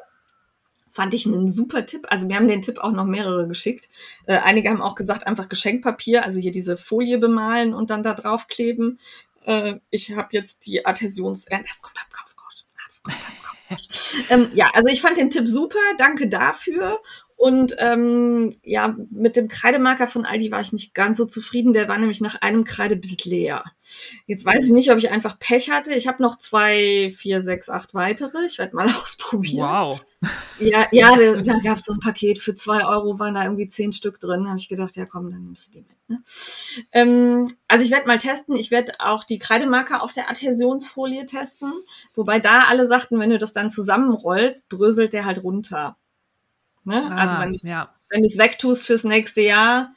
Fand ich einen super Tipp. Also wir haben den Tipp auch noch mehrere geschickt. Äh, einige haben auch gesagt, einfach Geschenkpapier, also hier diese Folie bemalen und dann da draufkleben. Äh, ich habe jetzt die Adhäsions... Äh, das kommt beim Kaufrausch. Ah, Das kommt beim Kaufrausch. ähm, ja, also ich fand den Tipp super. Danke dafür. Und ähm, ja, mit dem Kreidemarker von Aldi war ich nicht ganz so zufrieden. Der war nämlich nach einem Kreidebild leer. Jetzt weiß ich nicht, ob ich einfach Pech hatte. Ich habe noch zwei, vier, sechs, acht weitere. Ich werde mal ausprobieren. Wow. Ja, ja, da, da gab es so ein Paket für zwei Euro, waren da irgendwie zehn Stück drin. Da habe ich gedacht, ja komm, dann nimmst du die mit. Ne? Ähm, also ich werde mal testen. Ich werde auch die Kreidemarker auf der Adhäsionsfolie testen. Wobei da alle sagten, wenn du das dann zusammenrollst, bröselt der halt runter. Ne? also Ah, wenn du ja. wenn du es wegtust fürs nächste Jahr,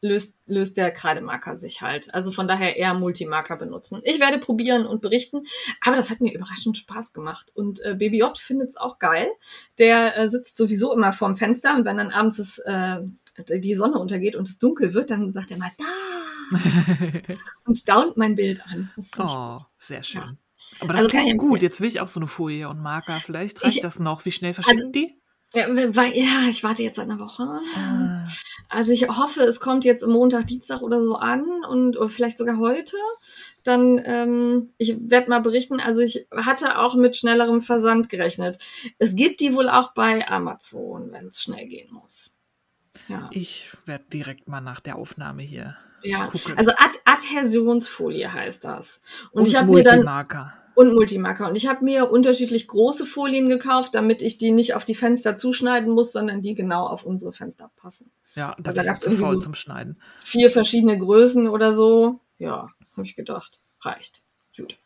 löst, löst der Kreidemarker sich halt. Also von daher eher Multimarker benutzen. Ich werde probieren und berichten, aber das hat mir überraschend Spaß gemacht. Und äh, Baby J findet es auch geil. Der äh, sitzt sowieso immer vorm Fenster und wenn dann abends es, äh, die Sonne untergeht und es dunkel wird, dann sagt er mal da und staunt mein Bild an. Oh, sehr schön. Aber das Also ich gut. Jetzt will ich auch so eine Folie und Marker. Vielleicht reicht Ich- das noch. Wie schnell verschicken die? Ja, weil, ja, ich warte jetzt eine Woche. Ah, Also ich hoffe, es kommt jetzt Montag, Dienstag oder so an und vielleicht sogar heute. Dann, ähm, ich werde mal berichten. Also ich hatte auch mit schnellerem Versand gerechnet. Es gibt die wohl auch bei Amazon, wenn es schnell gehen muss. Ja, ich werde direkt mal nach der Aufnahme hier ja. gucken. Also Ad Adhäsionsfolie heißt das. Und, und ich habe mir dann. Und Multimarker und ich habe mir unterschiedlich große Folien gekauft, damit ich die nicht auf die Fenster zuschneiden muss, sondern die genau auf unsere Fenster passen. Ja, da Also gab's zu irgendwie so- zum Schneiden. vier verschiedene Größen oder so. Ja, habe ich gedacht. Reicht. Gut.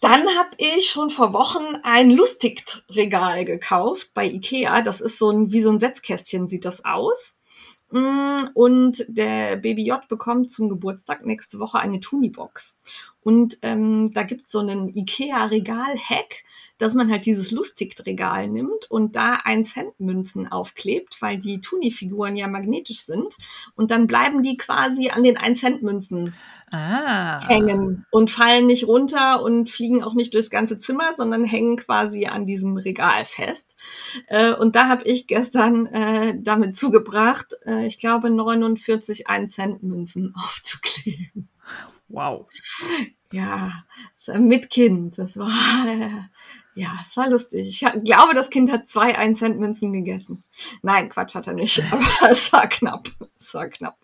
Dann habe ich schon vor Wochen ein Lustigt-Regal gekauft bei Ikea. Das ist so ein, wie so ein Setzkästchen sieht das aus. Mm, Und der Baby J bekommt zum Geburtstag nächste Woche eine Tunibox. Und ähm, da gibt's so einen Ikea-Regal-Hack, dass man halt dieses Lustigt-Regal nimmt und da 1 Cent Münzen aufklebt, weil die Tuni-Figuren ja magnetisch sind. Und dann bleiben die quasi an den 1 Cent Münzen Ah. hängen und fallen nicht runter und fliegen auch nicht durchs ganze Zimmer, sondern hängen quasi an diesem Regal fest. Äh, und da habe ich gestern äh, damit zugebracht, äh, ich glaube 49 1 Cent Münzen aufzukleben. Wow. Ja, mit Kind. Das war, ja, es war lustig. Ich glaube, das Kind hat zwei 1 Cent Münzen gegessen. Nein, Quatsch hat er nicht, aber es war knapp. Es war knapp.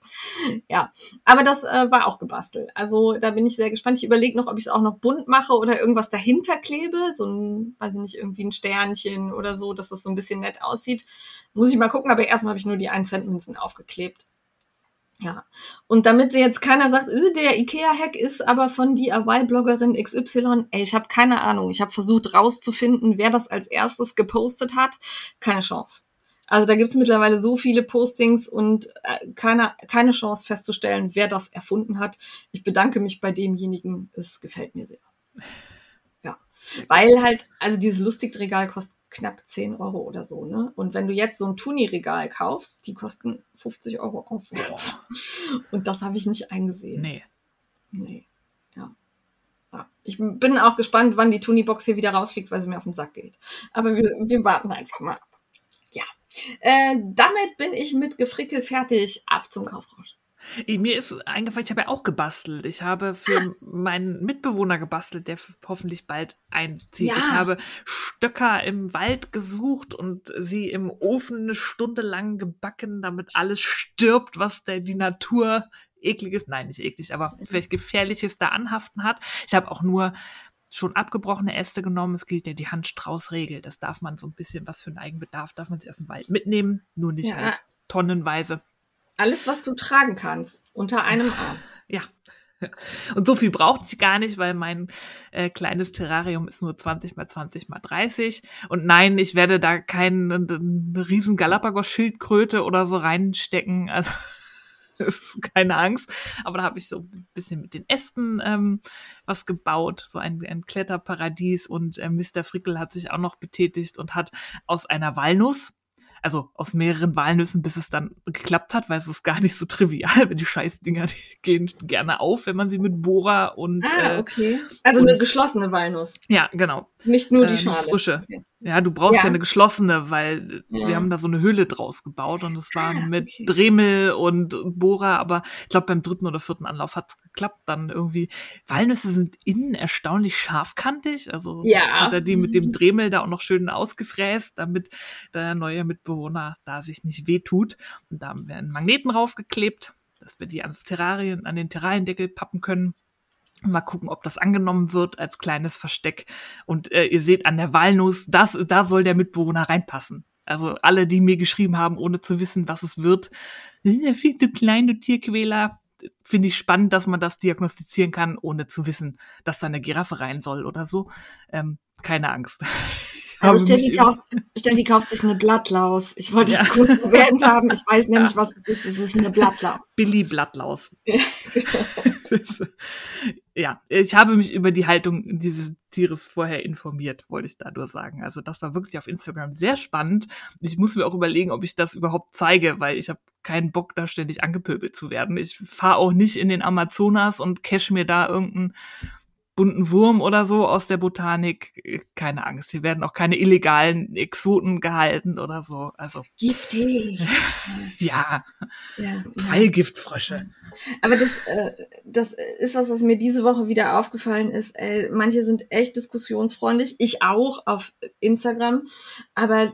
Ja, aber das äh, war auch gebastelt. Also da bin ich sehr gespannt. Ich überlege noch, ob ich es auch noch bunt mache oder irgendwas dahinter klebe. So ein, weiß ich nicht, irgendwie ein Sternchen oder so, dass das so ein bisschen nett aussieht. Muss ich mal gucken, aber erstmal habe ich nur die 1 Cent Münzen aufgeklebt. Ja. Und damit sie jetzt keiner sagt, äh, der IKEA-Hack ist aber von DIY-Bloggerin XY, ey, ich habe keine Ahnung. Ich habe versucht rauszufinden, wer das als erstes gepostet hat. Keine Chance. Also da gibt's mittlerweile so viele Postings und äh, keine, keine Chance festzustellen, wer das erfunden hat. Ich bedanke mich bei demjenigen. Es gefällt mir sehr. Ja. Weil halt, also dieses Lustigregal kostet knapp 10 Euro oder so, ne? Und wenn du jetzt so ein Tuni-Regal kaufst, die kosten 50 Euro aufwärts. Und das habe ich nicht eingesehen. Nee. Nee. Ja. ja. Ich bin auch gespannt, wann die Tuni-Box hier wieder rausfliegt, weil sie mir auf den Sack geht. Aber wir, wir warten einfach mal. Äh, damit bin ich mit Gefrickel fertig. Ab zum Kaufrausch. Mir ist eingefallen, ich habe ja auch gebastelt. Ich habe für meinen Mitbewohner gebastelt, der hoffentlich bald einzieht. Ja. Ich habe Stöcker im Wald gesucht und sie im Ofen eine Stunde lang gebacken, damit alles stirbt, was der, die Natur ekliges, nein, nicht eklig, aber vielleicht gefährliches da anhaften hat. Ich habe auch nur schon abgebrochene Äste genommen. Es gilt ja die Handstraußregel. Das darf man so ein bisschen, was für einen Eigenbedarf darf man sich aus dem Wald mitnehmen, nur nicht Ja. halt tonnenweise. Alles, was du tragen kannst, unter einem Arm. Ja. Und so viel braucht sie gar nicht, weil mein äh, kleines Terrarium ist nur 20 mal 20 mal 30. Und nein, ich werde da keinen eine riesen Galapagos-Schildkröte oder so reinstecken. Also keine Angst. Aber da habe ich so ein bisschen mit den Ästen ähm, was gebaut, so ein, ein Kletterparadies. Und äh, Mr. Frickel hat sich auch noch betätigt und hat aus einer Walnuss also aus mehreren Walnüssen, bis es dann geklappt hat, weil es ist gar nicht so trivial, weil die Scheißdinger die gehen gerne auf, wenn man sie mit Bohrer und Ah, äh, okay. Also und- eine geschlossene Walnuss, ja, genau. nicht nur die äh, Schale. frische. Okay. Ja, du brauchst ja, Ja. eine geschlossene, weil Ja. wir haben da so eine Höhle draus gebaut und es war Ah, mit okay. Dremel und Bohrer, aber ich glaube beim dritten oder vierten Anlauf hat es geklappt. Dann irgendwie Walnüsse sind innen erstaunlich scharfkantig, also Ja. hat er die mit dem Dremel da auch noch schön ausgefräst, damit der neue Mitbewohner da sich nicht wehtut. Und da haben wir einen Magneten draufgeklebt, dass wir die ans Terrarien, an den Terrariendeckel pappen können. Mal gucken, ob das angenommen wird als kleines Versteck. Und äh, ihr seht an der Walnuss, das, da soll der Mitbewohner reinpassen. Also alle, die mir geschrieben haben, ohne zu wissen, was es wird, "Das ist ja viel zu klein, du Tierquäler. Finde ich spannend, dass man das diagnostizieren kann, ohne zu wissen, dass da eine Giraffe rein soll oder so. Ähm, keine Angst. Also Steffi, über- kauf, Steffi kauft sich eine Blattlaus. Ich wollte Ja. es kurz erwähnt haben. Ich weiß nämlich, was es ist. Es ist eine Blattlaus. Billy Blattlaus. Ja, Das- ja, ich habe mich über die Haltung dieses Tieres vorher informiert, wollte ich da nur sagen. Also das war wirklich auf Instagram sehr spannend. Ich muss mir auch überlegen, ob ich das überhaupt zeige, weil ich habe keinen Bock, da ständig angepöbelt zu werden. Ich fahre auch nicht in den Amazonas und cash mir da irgendeinen bunten Wurm oder so aus der Botanik. Keine Angst. Hier werden auch keine illegalen Exoten gehalten oder so. Also Giftig. ja, Ja. Pfeilgiftfrösche. Aber das, äh, das ist was, was mir diese Woche wieder aufgefallen ist. Ey, manche sind echt diskussionsfreundlich. Ich auch auf Instagram. Aber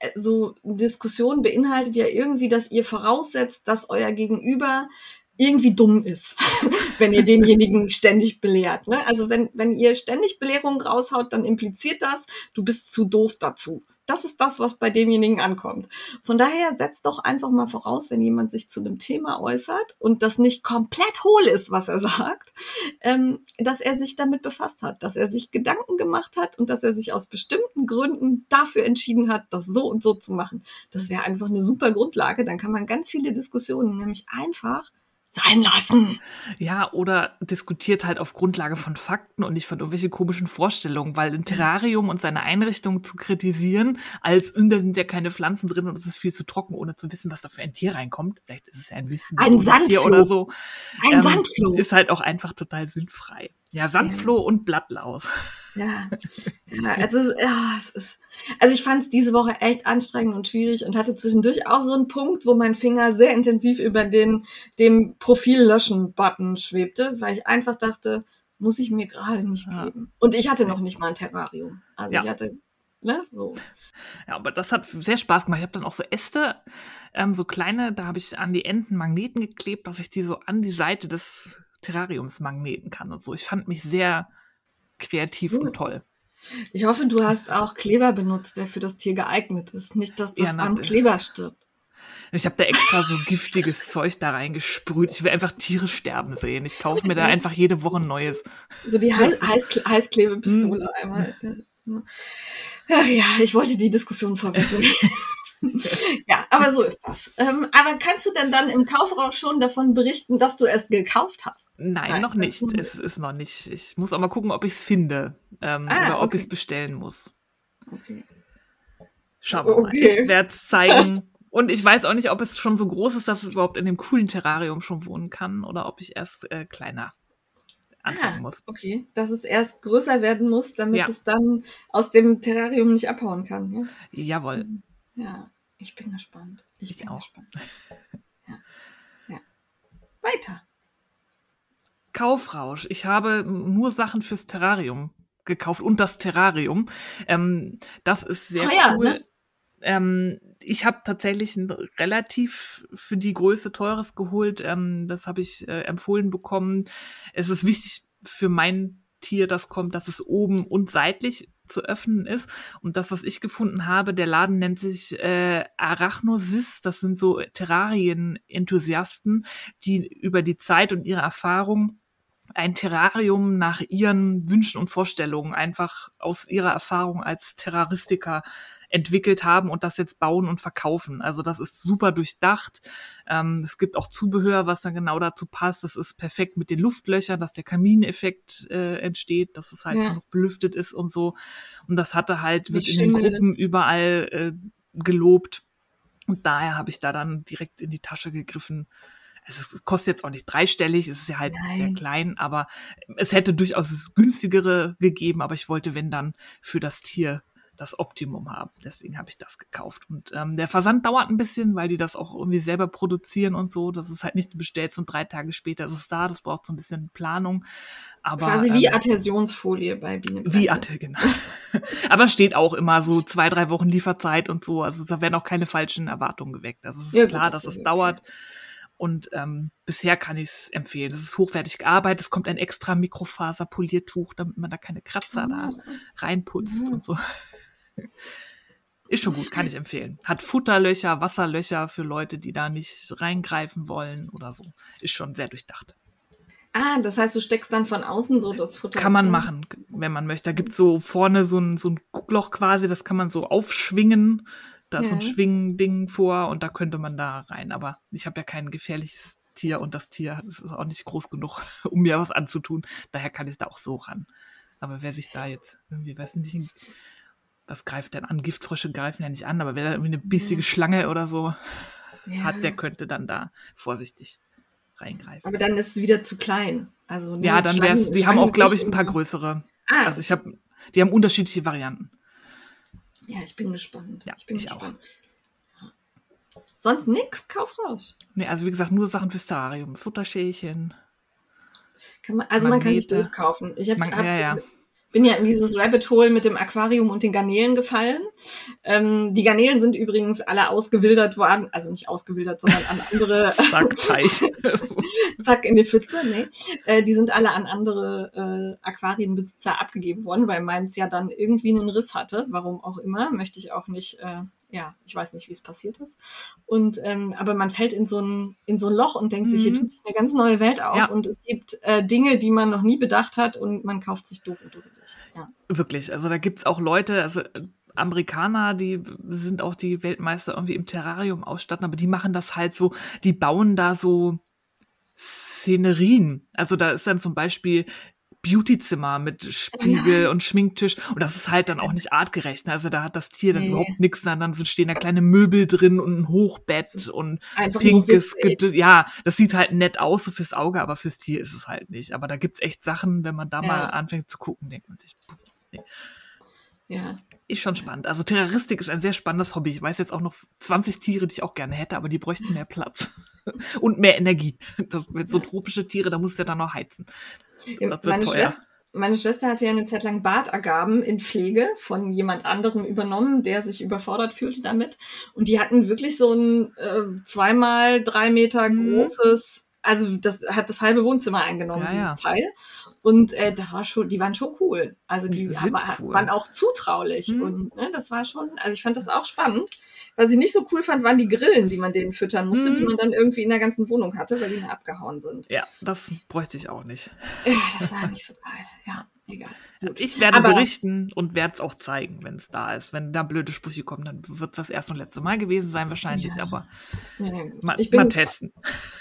äh, so Diskussion beinhaltet ja irgendwie, dass ihr voraussetzt, dass euer Gegenüber irgendwie dumm ist, wenn ihr denjenigen ständig belehrt. Ne? Also wenn, wenn ihr ständig Belehrungen raushaut, dann impliziert das, du bist zu doof dazu. Das ist das, was bei demjenigen ankommt. Von daher setzt doch einfach mal voraus, wenn jemand sich zu einem Thema äußert und das nicht komplett hohl ist, was er sagt, ähm, dass er sich damit befasst hat, dass er sich Gedanken gemacht hat und dass er sich aus bestimmten Gründen dafür entschieden hat, das so und so zu machen. Das wäre einfach eine super Grundlage. Dann kann man ganz viele Diskussionen nämlich einfach sein lassen. Ja, oder diskutiert halt auf Grundlage von Fakten und nicht von irgendwelchen komischen Vorstellungen, weil ein Terrarium und seine Einrichtung zu kritisieren, als "Und da sind ja keine Pflanzen drin und es ist viel zu trocken, ohne zu wissen, was da für ein Tier reinkommt. Vielleicht ist es ja ein Wüsten Ein Tier Sandfloh. oder so. Ein ähm, Sandfloh. Ist halt auch einfach total sinnfrei. Ja, Sandfloh und Blattlaus. Ja, ja also, ja, es ist, also ich fand es diese Woche echt anstrengend und schwierig und hatte zwischendurch auch so einen Punkt, wo mein Finger sehr intensiv über den dem Profil löschen Button schwebte, weil ich einfach dachte, muss ich mir gerade nicht geben. Und ich hatte noch nicht mal ein Terrarium. Also ja. ich hatte, ne, so. Ja, aber das hat sehr Spaß gemacht. Ich habe dann auch so Äste, ähm, so kleine, da habe ich an die Enden Magneten geklebt, dass ich die so an die Seite des Terrariums magneten kann und so. Ich fand mich sehr kreativ mhm. und toll. Ich hoffe, du hast auch Kleber benutzt, der für das Tier geeignet ist. Nicht, dass das ja, na, am Kleber stirbt. Ich habe da extra so giftiges Zeug da reingesprüht. Ich will einfach Tiere sterben sehen. Ich kaufe mir da einfach jede Woche ein neues. So die Heiß Heiß Heißklebepistole hm. einmal. Ja, ich wollte die Diskussion vorwegnehmen. ja, aber so ist das. Ähm, aber kannst du denn dann im Kaufrausch schon davon berichten, dass du es gekauft hast? Nein, Nein noch nicht. Es ist noch nicht. Ich muss auch mal gucken, ob ich es finde ähm, ah, oder ob okay. ich es bestellen muss. Okay. Schauen wir mal. Ich werde es zeigen. Und ich weiß auch nicht, ob es schon so groß ist, dass es überhaupt in dem coolen Terrarium schon wohnen kann oder ob ich erst äh, kleiner anfangen ah, muss. Okay, dass es erst größer werden muss, damit ja. es dann aus dem Terrarium nicht abhauen kann. Ja? Jawohl. Ja, ich bin gespannt. Ich, ich bin auch. gespannt. ja. ja. Weiter. Kaufrausch. Ich habe nur Sachen fürs Terrarium gekauft und das Terrarium. Ähm, das ist sehr Teuer, cool. Ne? Ähm, ich habe tatsächlich ein relativ für die Größe teures geholt. Ähm, das habe ich äh, empfohlen bekommen. Es ist wichtig für mein Tier, das kommt, dass es oben und seitlich zu öffnen ist. Und das, was ich gefunden habe, der Laden nennt sich äh, Arachnosis. Das sind so Terrarien-Enthusiasten, die über die Zeit und ihre Erfahrung ein Terrarium nach ihren Wünschen und Vorstellungen einfach aus ihrer Erfahrung als Terroristiker entwickelt haben und das jetzt bauen und verkaufen. Also das ist super durchdacht. Ähm, es gibt auch Zubehör, was dann genau dazu passt. Das ist perfekt mit den Luftlöchern, dass der Kamineffekt äh, entsteht, dass es halt ja. noch belüftet ist und so. Und das hatte halt, wird in den Gruppen überall äh, gelobt. Und daher habe ich da dann direkt in die Tasche gegriffen. Es kostet jetzt auch nicht dreistellig, es ist ja halt Nein. sehr klein, aber es hätte durchaus günstigere gegeben, aber ich wollte, wenn dann, für das Tier das Optimum haben. Deswegen habe ich das gekauft. Und ähm, der Versand dauert ein bisschen, weil die das auch irgendwie selber produzieren und so. Das ist halt nicht bestellt und drei Tage später ist es da. Das braucht so ein bisschen Planung. Aber, Quasi wie ähm, Adhäsionsfolie bei Bienen. Wie Adhäsion, genau. Aber steht auch immer so zwei, drei Wochen Lieferzeit und so. Also da werden auch keine falschen Erwartungen geweckt. Also es ist ja, klar, dass es okay. dauert. Und ähm, bisher kann ich es empfehlen. Es ist hochwertig gearbeitet. Es kommt ein extra Mikrofaserpoliertuch, damit man da keine Kratzer oh. da reinputzt oh. und so. Ist schon gut, kann ich empfehlen. Hat Futterlöcher, Wasserlöcher für Leute, die da nicht reingreifen wollen oder so. Ist schon sehr durchdacht. Ah, das heißt, du steckst dann von außen so das Futter. Kann man machen, wenn man möchte. Da gibt so vorne so ein, so ein Guckloch quasi, das kann man so aufschwingen. Da ist ja. so ein Schwingending vor und da könnte man da rein. Aber ich habe ja kein gefährliches Tier und das Tier das ist auch nicht groß genug, um mir was anzutun. Daher kann ich da auch so ran. Aber wer sich da jetzt irgendwie, weiß nicht, was greift denn an? Giftfrösche greifen ja nicht an, aber wer da irgendwie eine bissige Schlange oder so ja. hat, der könnte dann da vorsichtig reingreifen. Aber dann ist es wieder zu klein. Also ja, dann wäre es, die haben auch, glaube ich, ein paar größere. Ah. Also ich habe, die haben unterschiedliche Varianten. Ja, ich bin gespannt. Ja, ich bin ich gespannt. auch. Sonst nix, kauf raus. Nee, also wie gesagt, nur Sachen fürs Terrarium. Futterschälchen. Kann man, also Magnete. man kann sich doof kaufen. Ich habe hab, ja, ja bin ja in dieses Rabbit Hole mit dem Aquarium und den Garnelen gefallen. Ähm, die Garnelen sind übrigens alle ausgewildert worden, also nicht ausgewildert, sondern an andere. Zack, Teich. Zack, in die Pfütze, nee. Äh, die sind alle an andere äh, Aquarienbesitzer abgegeben worden, weil meins ja dann irgendwie einen Riss hatte. Warum auch immer, möchte ich auch nicht äh, ja, ich weiß nicht, wie es passiert ist. Und ähm, aber man fällt in so ein in so ein Loch und denkt mhm. sich, hier mhm. tut sich eine ganz neue Welt auf ja. und es gibt äh, Dinge, die man noch nie bedacht hat und man kauft sich doof und dusselig. Ja. Wirklich, also da gibt's auch Leute, also äh, Amerikaner, die sind auch die Weltmeister irgendwie im Terrarium ausstatten, aber die machen das halt so, die bauen da so Szenerien. Also da ist dann zum Beispiel Beautyzimmer mit Spiegel und Schminktisch. Und das ist halt dann auch nicht artgerecht. Ne? Also da hat das Tier dann nee. überhaupt nichts, dann stehen da kleine Möbel drin und ein Hochbett und Einfach pinkes, ja, das sieht halt nett aus so fürs Auge, aber fürs Tier ist es halt nicht. Aber da gibt's echt Sachen, wenn man da ja. mal anfängt zu gucken, denkt man sich, nee. Ja. Ist schon spannend. Also Terroristik ist ein sehr spannendes Hobby. Ich weiß jetzt auch noch 20 Tiere, die ich auch gerne hätte, aber die bräuchten mehr Platz. Und mehr Energie. Das, so tropische Tiere, da musst du ja dann noch heizen. Das meine. Schwester, meine Schwester hatte ja eine Zeit lang Bartagaben in Pflege von jemand anderem übernommen, der sich überfordert fühlte damit. Und die hatten wirklich so ein äh, zweimal drei Meter mhm. großes also das hat das halbe Wohnzimmer eingenommen, ja, dieses ja. Teil. Und äh, das war schon, die waren schon cool. Also die, die haben, cool. waren auch zutraulich. Mhm. Und ne, das war schon, also ich fand das auch spannend. Was ich nicht so cool fand, waren die Grillen, die man denen füttern musste, mhm. die man dann irgendwie in der ganzen Wohnung hatte, weil die mir abgehauen sind. Ja, das bräuchte ich auch nicht. Ja, das war nicht so geil. Ja egal. Gut. Ich werde Aber, berichten und werde es auch zeigen, wenn es da ist. Wenn da blöde Sprüche kommen, dann wird es das erste und letzte Mal gewesen sein, wahrscheinlich. Ja. Aber ja, mal, mal testen.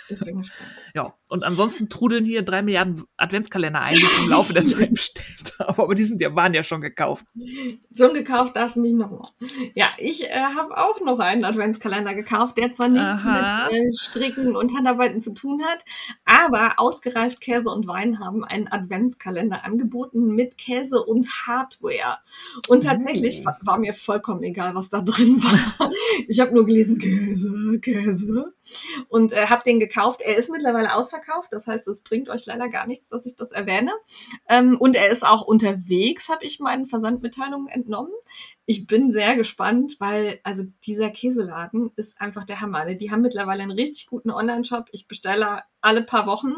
Ich bin gespannt. Ja, und ansonsten trudeln hier drei Milliarden Adventskalender ein, die ich im Laufe der Zeit bestellt habe. Aber die sind ja, waren ja schon gekauft. Schon gekauft darfst du nicht nochmal. Ja, ich äh, habe auch noch einen Adventskalender gekauft, der zwar nichts Aha. mit äh, Stricken und Handarbeiten zu tun hat, aber ausgereift Käse und Wein haben einen Adventskalender angeboten mit Käse und Hardware. Und tatsächlich mm. war mir vollkommen egal, was da drin war. Ich habe nur gelesen, Käse, Käse. Und äh, habe den gekauft. Er ist mittlerweile ausverkauft. Das heißt, es bringt euch leider gar nichts, dass ich das erwähne. Ähm, und er ist auch unterwegs, habe ich meinen Versandmitteilungen entnommen. Ich bin sehr gespannt, weil also dieser Käseladen ist einfach der Hammer. Die haben mittlerweile einen richtig guten Online-Shop. Ich bestelle alle paar Wochen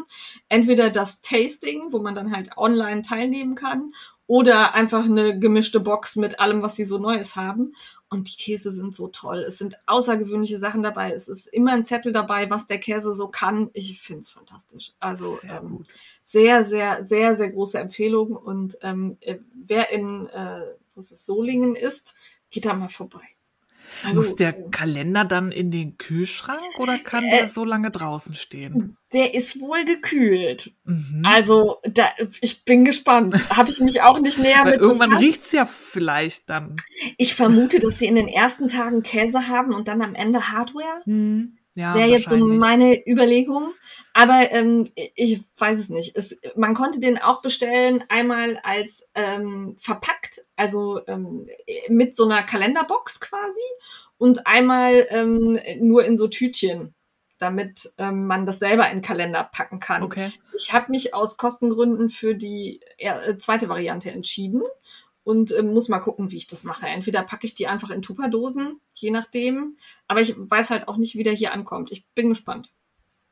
entweder das Tasting, wo man dann halt online teilnehmen kann, oder einfach eine gemischte Box mit allem, was sie so Neues haben. Und die Käse sind so toll. Es sind außergewöhnliche Sachen dabei. Es ist immer ein Zettel dabei, was der Käse so kann. Ich finde es fantastisch. Also sehr, ähm, sehr, sehr, sehr, sehr große Empfehlung. Und ähm, äh, wer in äh, wo es Solingen ist, geht da mal vorbei. Also, Muss der Kalender dann in den Kühlschrank oder kann äh, der so lange draußen stehen? Der ist wohl gekühlt. Mhm. Also da, ich bin gespannt. Habe ich mich auch nicht näher mit Irgendwann riecht es ja vielleicht dann. Ich vermute, dass sie in den ersten Tagen Käse haben und dann am Ende Hardware. Mhm. Ja, Wäre jetzt so meine Überlegung. Aber ähm, ich weiß es nicht. Es, man konnte den auch bestellen, einmal als ähm, verpackt, also ähm, mit so einer Kalenderbox quasi, und einmal ähm, nur in so Tütchen, damit ähm, man das selber in den Kalender packen kann. Okay. Ich habe mich aus Kostengründen für die äh, zweite Variante entschieden und äh, muss mal gucken, wie ich das mache. Entweder packe ich die einfach in Tupperdosen, je nachdem. Aber ich weiß halt auch nicht, wie der hier ankommt. Ich bin gespannt.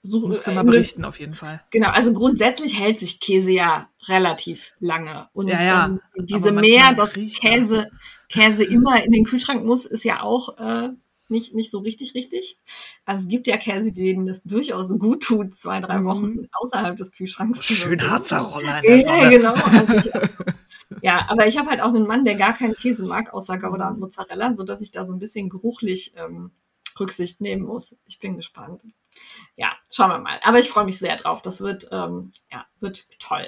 Such, Musst du mal äh, berichten, auf jeden Fall. Genau, also grundsätzlich hält sich Käse ja relativ lange. Und ja, ja. Ähm, diese mehr, dass Käse, Käse immer in den Kühlschrank muss, ist ja auch äh, nicht, nicht so richtig richtig. Also es gibt ja Käse, denen das durchaus gut tut, zwei, drei mhm. Wochen außerhalb des Kühlschranks. Schön Harzer Roller. Ja, genau. Also ich, ja, aber ich habe halt auch einen Mann, der gar keinen Käse mag, außer Gouda und Mozzarella, so dass ich da so ein bisschen geruchlich ähm, Rücksicht nehmen muss. Ich bin gespannt. Ja, schauen wir mal. Aber ich freue mich sehr drauf. Das wird, ähm, ja, wird toll.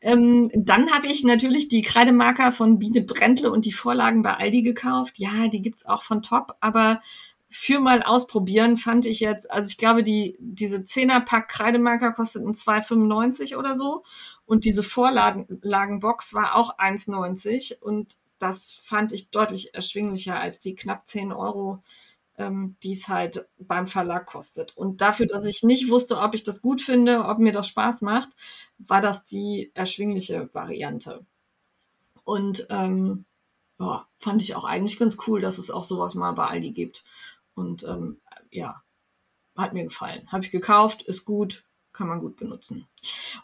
Ähm, dann habe ich natürlich die Kreidemarker von Biene Brentle und die Vorlagen bei Aldi gekauft. Ja, die gibt's auch von Top, aber für mal ausprobieren fand ich jetzt, also ich glaube, die, diese 10er Pack Kreidemarker kosteten 2,95 oder so. Und diese Vorlagenbox war auch 1,90 und das fand ich deutlich erschwinglicher als die knapp 10 Euro, ähm, die es halt beim Verlag kostet. Und dafür, dass ich nicht wusste, ob ich das gut finde, ob mir das Spaß macht, war das die erschwingliche Variante. Und ähm, ja, fand ich auch eigentlich ganz cool, dass es auch sowas mal bei Aldi gibt. Und ähm, ja, hat mir gefallen. Habe ich gekauft, ist gut, kann man gut benutzen.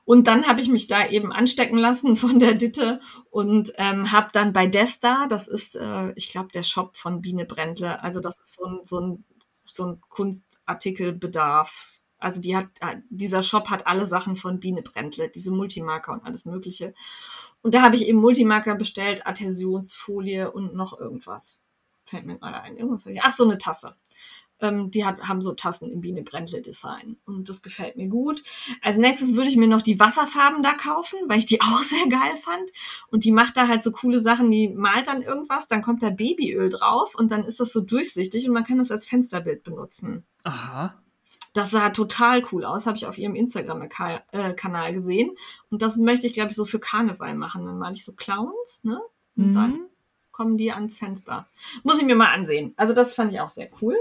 Und dann habe ich mich da eben anstecken lassen von der Ditte und ähm, habe dann bei Desta, das ist, äh, ich glaube, der Shop von Biene Brändle, also das ist so ein, so ein, so ein Kunstartikelbedarf. Also die hat, äh, dieser Shop hat alle Sachen von Biene Brändle, diese Multimarker und alles Mögliche. Und da habe ich eben Multimarker bestellt, Adhäsionsfolie und noch irgendwas. Fällt mir gerade ein. Irgendwas. Ach, so eine Tasse. Ähm, die hat, haben so Tassen im Biene Brändle Design. Und das gefällt mir gut. Als nächstes würde ich mir noch die Wasserfarben da kaufen, weil ich die auch sehr geil fand. Und die macht da halt so coole Sachen, die malt dann irgendwas, dann kommt da Babyöl drauf und dann ist das so durchsichtig und man kann das als Fensterbild benutzen. Aha. Das sah total cool aus, habe ich auf ihrem Instagram-Kanal gesehen. Und das möchte ich, glaube ich, so für Karneval machen. Dann male ich so Clowns, ne? Und Mhm. dann kommen die ans Fenster. Muss ich mir mal ansehen. Also das fand ich auch sehr cool.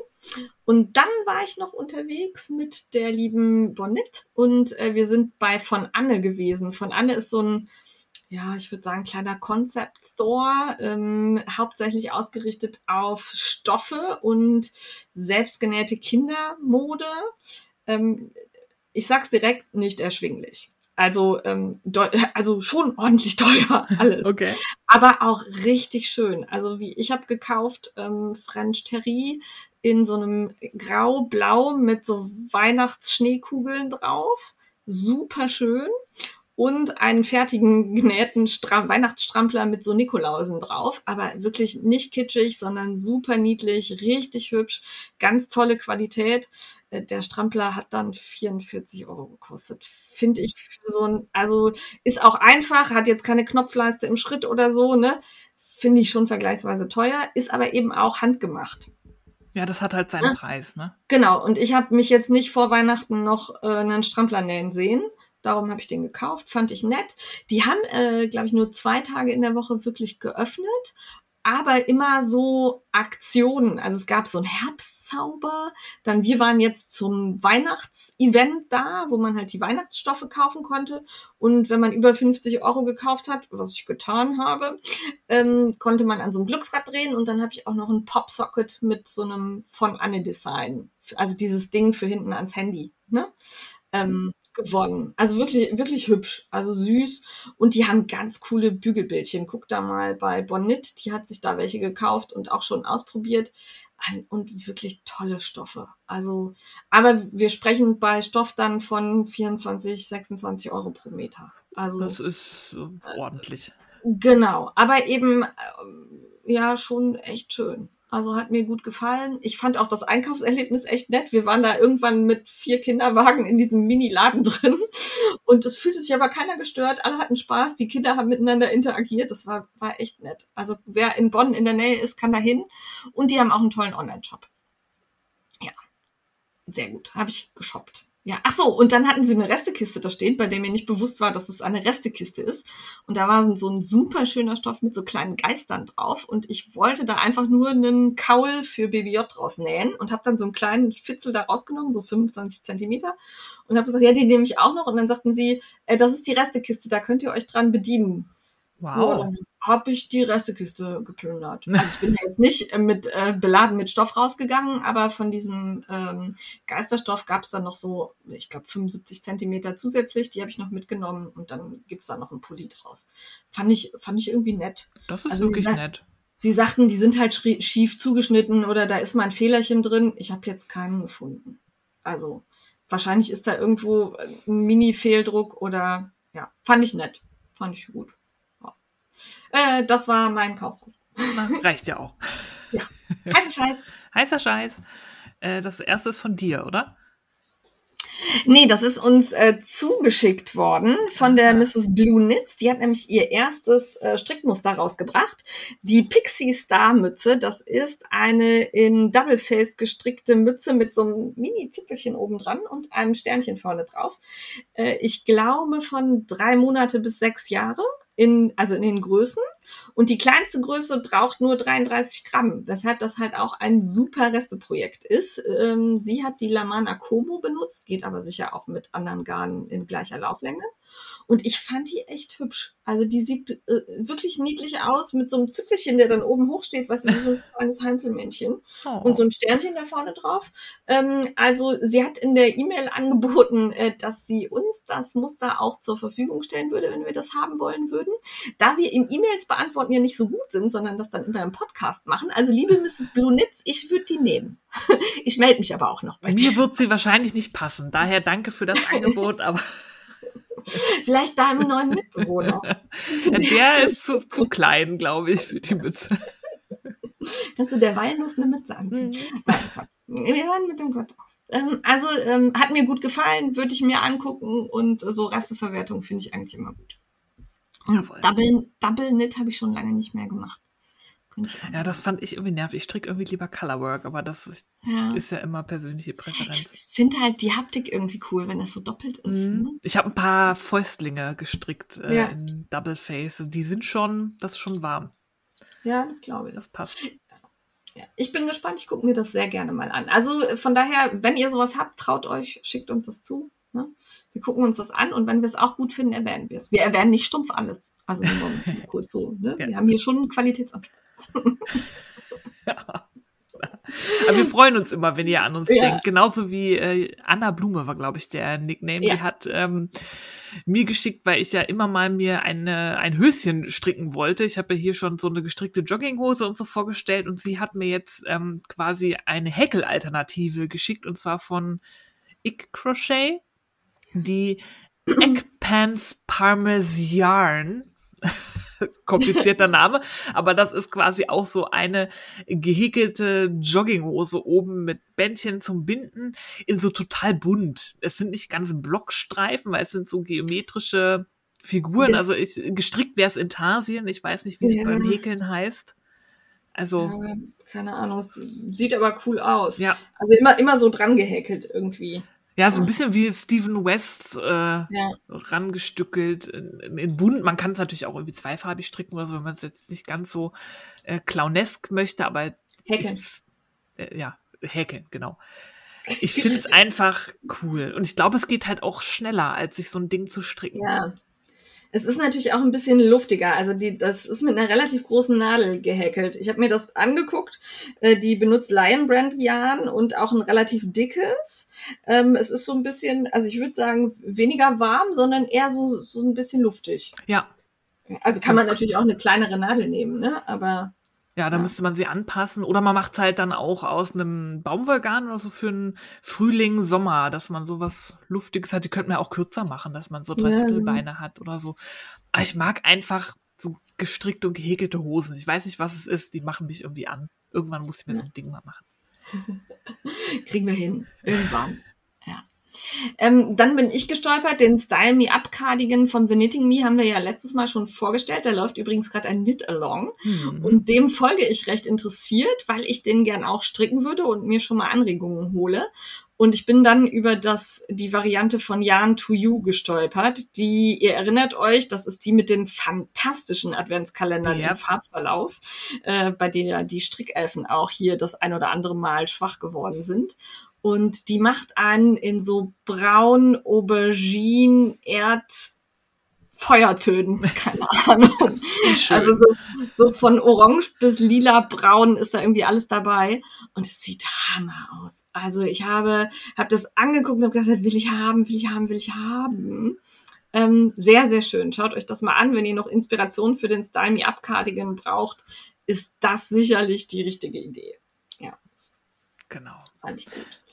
Und dann war ich noch unterwegs mit der lieben Bonnet und äh, wir sind bei von Anne gewesen. Von Anne ist so ein, ja, ich würde sagen, kleiner Concept Store, ähm, hauptsächlich ausgerichtet auf Stoffe und selbstgenähte Kindermode. Ähm, ich sag's direkt, nicht erschwinglich. Also, ähm, also schon ordentlich teuer alles Okay. aber auch richtig schön. Also wie ich habe gekauft ähm, French Terry in so einem grau-blau mit so Weihnachtsschneekugeln drauf. Super schön. Und einen fertigen genähten Stram Weihnachtsstrampler mit so Nikolausen drauf. Aber wirklich nicht kitschig, sondern super niedlich, richtig hübsch, ganz tolle Qualität. Äh, Der Strampler hat dann 44 Euro gekostet. Finde ich für so ein, also ist auch einfach, hat jetzt keine Knopfleiste im Schritt oder so, ne? Finde ich schon vergleichsweise teuer, ist aber eben auch handgemacht. Ja, das hat halt seinen Ja. Preis, ne? Genau, und ich habe mich jetzt nicht vor Weihnachten noch äh, einen Strampler nähen sehen. Darum habe ich den gekauft, fand ich nett. Die haben, äh, glaube ich, nur zwei Tage in der Woche wirklich geöffnet, aber immer so Aktionen. Also es gab so einen Herbstzauber. Dann wir waren jetzt zum Weihnachtsevent da, wo man halt die Weihnachtsstoffe kaufen konnte. Und wenn man über 50 Euro gekauft hat, was ich getan habe, ähm, konnte man an so einem Glücksrad drehen und dann habe ich auch noch ein Popsocket mit so einem von Anne Design, also dieses Ding für hinten ans Handy, ne? Ähm, gewonnen. Also wirklich, wirklich hübsch, also süß. Und die haben ganz coole Bügelbildchen. Guck da mal bei Bonnet, die hat sich da welche gekauft und auch schon ausprobiert. Und wirklich tolle Stoffe. Also, aber wir sprechen bei Stoff dann von 24, 26 Euro pro Meter. Also Das ist äh, ordentlich. Genau, aber eben ähm, ja schon echt schön. Also hat mir gut gefallen. Ich fand auch das Einkaufserlebnis echt nett. Wir waren da irgendwann mit vier Kinderwagen in diesem Mini-Laden drin und es fühlte sich aber keiner gestört. Alle hatten Spaß. Die Kinder haben miteinander interagiert. Das war, war echt nett. Also wer in Bonn in der Nähe ist, kann da hin. Und die haben auch einen tollen Online-Shop. Ja, sehr gut. Habe ich geshoppt. Ja, ach so, und dann hatten sie eine Restekiste da stehen, bei der mir nicht bewusst war, dass es eine Restekiste ist. Und da war so ein super schöner Stoff mit so kleinen Geistern drauf. Und ich wollte da einfach nur einen Kaul für BBJ draus nähen und habe dann so einen kleinen Fitzel da rausgenommen, so 25 Zentimeter. Und habe gesagt, ja, den nehme ich auch noch. Und dann sagten sie, äh, das ist die Restekiste, da könnt ihr euch dran bedienen. Ja, Wow. dann habe ich die Restekiste geplündert. Also ich bin ja jetzt nicht äh, mit äh, beladen mit Stoff rausgegangen, aber von diesem ähm, Geisterstoff gab es dann noch so, ich glaube 75 Zentimeter zusätzlich. Die habe ich noch mitgenommen und dann gibt's da noch einen Pulli draus. Fand ich fand ich irgendwie nett. Das ist Also wirklich sie- nett. Sie sagten, die sind halt schief zugeschnitten oder da ist mal ein Fehlerchen drin. Ich habe jetzt keinen gefunden. Also wahrscheinlich ist da irgendwo ein Mini-Fehldruck oder ja, fand ich nett. Fand ich gut. Ja. Äh, das war mein Kauf. Na, reicht ja auch. Also Scheiß. Heißer Scheiß. Äh, das erste ist von dir, oder? Nee, das ist uns äh, zugeschickt worden von der Mrs. Blue Knits. Die hat nämlich ihr erstes äh, Strickmuster rausgebracht. Die Pixie Star Mütze. Das ist eine in Double Face gestrickte Mütze mit so einem Mini-Zipfelchen oben dran und einem Sternchen vorne drauf. Äh, ich glaube von drei Monate bis sechs Jahre. In, also in den Größen. Und die kleinste Größe braucht nur 33 Gramm, weshalb das halt auch ein super Resteprojekt ist. Ähm, sie hat die Lamana Como benutzt, geht aber sicher auch mit anderen Garnen in gleicher Lauflänge. Und ich fand die echt hübsch. Also die sieht äh, wirklich niedlich aus mit so einem Zipfelchen, der dann oben hoch steht, weißt du, wie so ein kleines Heinzelmännchen Oh. und so ein Sternchen da vorne drauf. Ähm, also sie hat in der E-Mail angeboten, äh, dass sie uns das Muster auch zur Verfügung stellen würde, wenn wir das haben wollen würden. Da wir im E-Mails beantworten ja nicht so gut sind, sondern das dann immer im Podcast machen. Also liebe Mrs. Blue Nitz, ich würde die nehmen. ich melde mich aber auch noch bei Mir dir. wird sie wahrscheinlich nicht passen. Daher danke für das Angebot, aber Vielleicht deinem neuen Mitbewohner. der ist zu, zu klein, glaube ich, für die Mütze. Kannst du der Walnuss eine Mütze anziehen? Quatsch. Wir hören mit dem Quatsch auf. Ähm, also ähm, hat mir gut gefallen, würde ich mir angucken und so Resteverwertung finde ich eigentlich immer gut. Jawohl. Double, Double Knit habe ich schon lange nicht mehr gemacht. Ja, das fand ich irgendwie nervig. Ich stricke irgendwie lieber Colorwork, aber das ist Ja. ist ja immer persönliche Präferenz. Ich finde halt die Haptik irgendwie cool, wenn das so doppelt ist. Ne? Mhm. Ich habe ein paar Fäustlinge gestrickt äh, Ja. in Double Face. Die sind schon, das ist schon warm. Ja, das glaube ich. Das passt. Ja. Ich bin gespannt, ich gucke mir das sehr gerne mal an. Also äh, von daher, wenn ihr sowas habt, traut euch, schickt uns das zu. Ne? Wir gucken uns das an und wenn wir es auch gut finden, erwähnen wir es. Wir erwähnen nicht stumpf alles. Also nur kurz so. Ne? Ja. Wir haben hier schon einen Qualitätsanspruch. Aber wir freuen uns immer, wenn ihr an uns Ja. denkt. Genauso wie äh, Anna Blume war, glaube ich, der Nickname. Ja. Die hat ähm, mir geschickt, weil ich ja immer mal mir eine, ein Höschen stricken wollte. Ich habe ja hier schon so eine gestrickte Jogginghose und so vorgestellt und sie hat mir jetzt ähm, quasi eine Häkelalternative geschickt und zwar von Ick Crochet, die Eggpants Parmesan. Komplizierter Name, aber das ist quasi auch so eine gehäkelte Jogginghose oben mit Bändchen zum Binden in so total bunt. Es sind nicht ganz Blockstreifen, weil es sind so geometrische Figuren. Das- also ich, gestrickt wäre es Intarsien. Ich weiß nicht, wie es Ja. beim Häkeln heißt. Also, Ja, keine Ahnung, es sieht aber cool aus. ja. Also immer, immer so dran gehäkelt irgendwie. Ja, so ein bisschen wie Stephen West äh, Ja. rangestückelt in, in, in bunt. Man kann es natürlich auch irgendwie zweifarbig stricken oder so, wenn man es jetzt nicht ganz so äh, clownesk möchte, aber Häkeln. Ich, äh, ja, häkeln, genau. Ich finde es einfach cool. Und ich glaube, es geht halt auch schneller, als sich so ein Ding zu stricken. Ja. Es ist natürlich auch ein bisschen luftiger. Also die, das ist mit einer relativ großen Nadel gehäkelt. Ich habe mir das angeguckt. Äh, die benutzt Lion Brand Yarn und auch ein relativ dickes. Ähm, es ist so ein bisschen, also ich würde sagen, weniger warm, sondern eher so, so ein bisschen luftig. Ja, Also kann man natürlich auch eine kleinere Nadel nehmen, ne? Aber ja, da Ja. müsste man sie anpassen. Oder man macht es halt dann auch aus einem Baumwollgarn oder so für einen Frühling, Sommer, dass man sowas Luftiges hat. Die könnte man ja auch kürzer machen, dass man so Ja. Dreiviertelbeine hat oder so. Aber ich mag einfach so gestrickte und gehäkelte Hosen. Ich weiß nicht, was es ist. Die machen mich irgendwie an. Irgendwann muss ich mir so ein Ding mal machen. kriegen wir hin. Irgendwann. Ähm, dann bin ich gestolpert, den Style Me Up Cardigan von The Knitting Me haben wir ja letztes Mal schon vorgestellt. Da läuft übrigens gerade ein Knit Along. Hm. Und dem folge ich recht interessiert, weil ich den gern auch stricken würde und mir schon mal Anregungen hole. Und ich bin dann über das, die Variante von Yarn to You gestolpert. Die, ihr erinnert euch, das ist die mit den fantastischen Adventskalendern Ja. im Farbverlauf, äh, bei der die Strickelfen auch hier das ein oder andere Mal schwach geworden sind. Und die macht einen in so braun Aubergine Erd Feuertönen, keine Ahnung. Schön. Also so, so von orange bis lila braun ist da irgendwie alles dabei und es sieht hammer aus. Also ich habe habe das angeguckt und habe gedacht, will ich haben, will ich haben, will ich haben. Ähm, sehr sehr schön. Schaut euch das mal an, wenn ihr noch Inspiration für den Style Me Up Cardigan braucht, ist das sicherlich die richtige Idee. genau. Fand ich gut.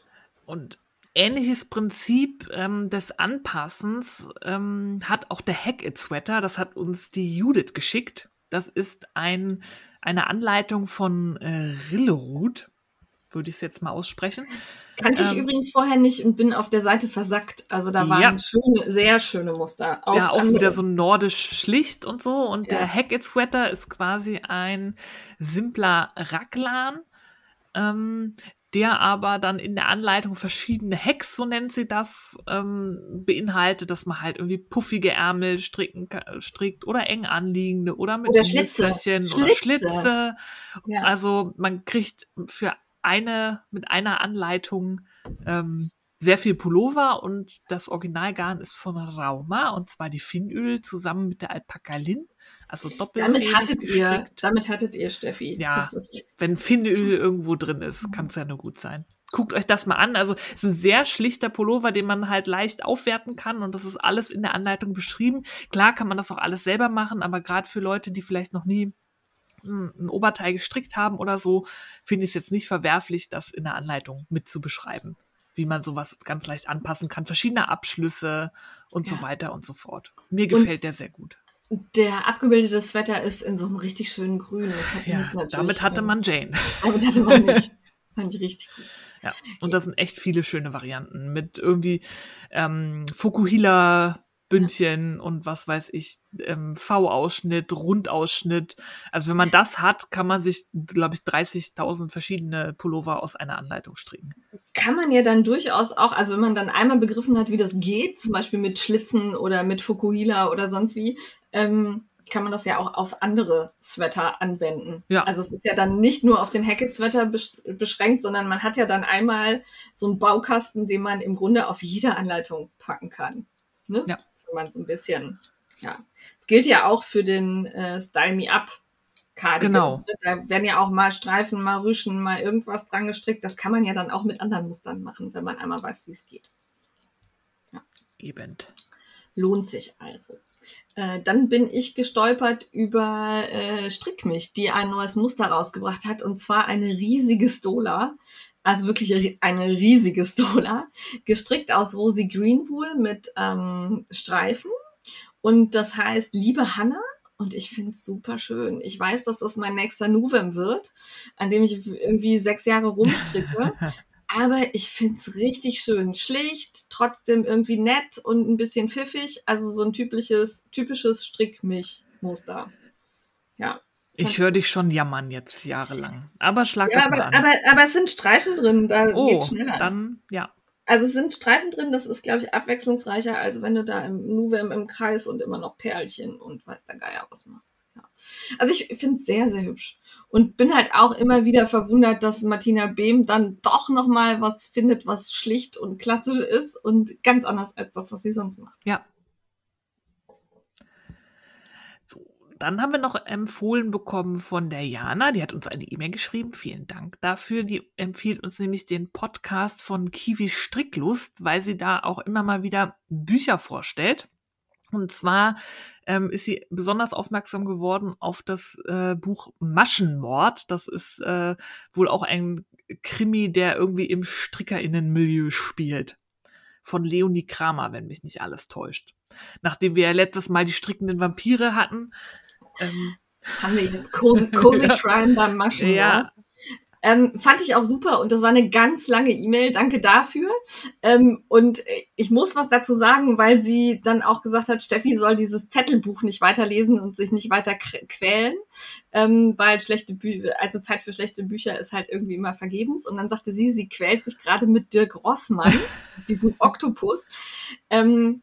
Und ähnliches Prinzip ähm, des Anpassens ähm, hat auch der Hack It Sweater. Das hat uns die Judith geschickt. Das ist ein, eine Anleitung von äh, Rillerud, würde ich es jetzt mal aussprechen. Kannte ich Ähm, übrigens vorher nicht und bin auf der Seite versackt. Also da waren Ja. schöne, sehr schöne Muster. ja, auch andere- wieder so nordisch schlicht und so. Und Ja. der Hack It Sweater ist quasi ein simpler Raglan, ähm, der aber dann in der Anleitung verschiedene Hacks, so nennt sie das, ähm, beinhaltet, dass man halt irgendwie puffige Ärmel stricken, strickt oder eng anliegende oder mit Oder Schlitze. Musterchen oder Schlitze. Schlitze. Ja. Also man kriegt für eine, mit einer Anleitung ähm, sehr viel Pullover und das Originalgarn ist von Rauma und zwar die Finnöl zusammen mit der Alpaka Lin, also doppelfädig Damit hattet ihr, damit hattet ihr, Steffi. Ja. Wenn Finnöl irgendwo drin ist, kann es ja nur gut sein. Guckt euch das mal an. Also es ist ein sehr schlichter Pullover, den man halt leicht aufwerten kann und das ist alles in der Anleitung beschrieben. Klar kann man das auch alles selber machen, aber gerade für Leute, die vielleicht noch nie ein Oberteil gestrickt haben oder so, finde ich es jetzt nicht verwerflich, das in der Anleitung mit zu beschreiben, wie man sowas ganz leicht anpassen kann, verschiedene Abschlüsse und so Ja. weiter und so fort. Mir gefällt der sehr gut. der abgebildete Sweater ist in so einem richtig schönen Grün. Hat Ja, mich damit hatte man Jane. Damit hatte man nicht. Fand ich richtig gut. Ja, und das sind echt viele schöne Varianten mit irgendwie ähm, Fukuhila Bündchen und was weiß ich, ähm, V-Ausschnitt, Rundausschnitt. Also wenn man das hat, kann man sich, glaube ich, 30.000 verschiedene Pullover aus einer Anleitung stricken. Kann man ja dann durchaus auch, also wenn man dann einmal begriffen hat, wie das geht, zum Beispiel mit Schlitzen oder mit Fukuhila oder sonst wie, ähm, kann man das ja auch auf andere Sweater anwenden. Ja. Also es ist ja dann nicht nur auf den Hackett-Sweater besch beschränkt, sondern man hat ja dann einmal so einen Baukasten, den man im Grunde auf jede Anleitung packen kann. Ne? Ja. Wenn man so ein bisschen, ja. Es gilt ja auch für den äh, Style Me Up Cardigan. Genau. ne? Da werden ja auch mal Streifen, mal Rüschen, mal irgendwas dran gestrickt. Das kann man ja dann auch mit anderen Mustern machen, wenn man einmal weiß, wie es geht. Eben. Lohnt sich also. Äh, dann bin ich gestolpert über äh, Strickmich, die ein neues Muster rausgebracht hat, und zwar eine riesige Stola. Also wirklich eine riesige Stola, gestrickt aus Rosy Greenwool mit ähm, Streifen. Und das heißt Liebe Hanna. Und ich finde es super schön. Ich weiß, dass das mein nächster Nuvem wird, an dem ich irgendwie sechs Jahre rumstricke. Aber ich find's richtig schön. Schlicht, trotzdem irgendwie nett und ein bisschen pfiffig. Also so ein typisches, typisches Strickmilch-Muster. Ja. Ich höre dich schon jammern jetzt jahrelang. Aber schlag Ja, aber, an. aber, aber es sind Streifen drin, da oh, geht's schneller. dann, ja. Also es sind Streifen drin, das ist, glaube ich, abwechslungsreicher, als wenn du da im Nuvem im Kreis und immer noch Perlchen und weiß der Geier was machst. Ja. Also ich finde es sehr, sehr hübsch. Und bin halt auch immer wieder verwundert, dass Martina Behm dann doch nochmal was findet, was schlicht und klassisch ist und ganz anders als das, was sie sonst macht. Ja. So, dann haben wir noch empfohlen bekommen von der Jana, die hat uns eine E-Mail geschrieben. Vielen Dank dafür. Die empfiehlt uns nämlich den Podcast von Kiwi Stricklust, weil sie da auch immer mal wieder Bücher vorstellt. Und zwar ähm, ist sie besonders aufmerksam geworden auf das äh, Buch Maschenmord. Das ist äh, wohl auch ein Krimi, der irgendwie im Strickerinnenmilieu spielt. Von Leonie Kramer, wenn mich nicht alles täuscht. Nachdem wir ja letztes Mal die strickenden Vampire hatten. Ähm, Haben wir jetzt Cozy, Cozy Ja. Crime beim Maschen. ja, Ähm, fand ich auch super und das war eine ganz lange E-Mail. Danke dafür. Ähm, und ich muss was dazu sagen, weil sie dann auch gesagt hat, Steffi soll dieses Zettelbuch nicht weiterlesen und sich nicht weiter qu- quälen, ähm, weil schlechte Bü also Zeit für schlechte Bücher ist halt irgendwie immer vergebens. Und dann sagte sie, sie quält sich gerade mit Dirk Rossmann, diesem Oktopus. Ähm,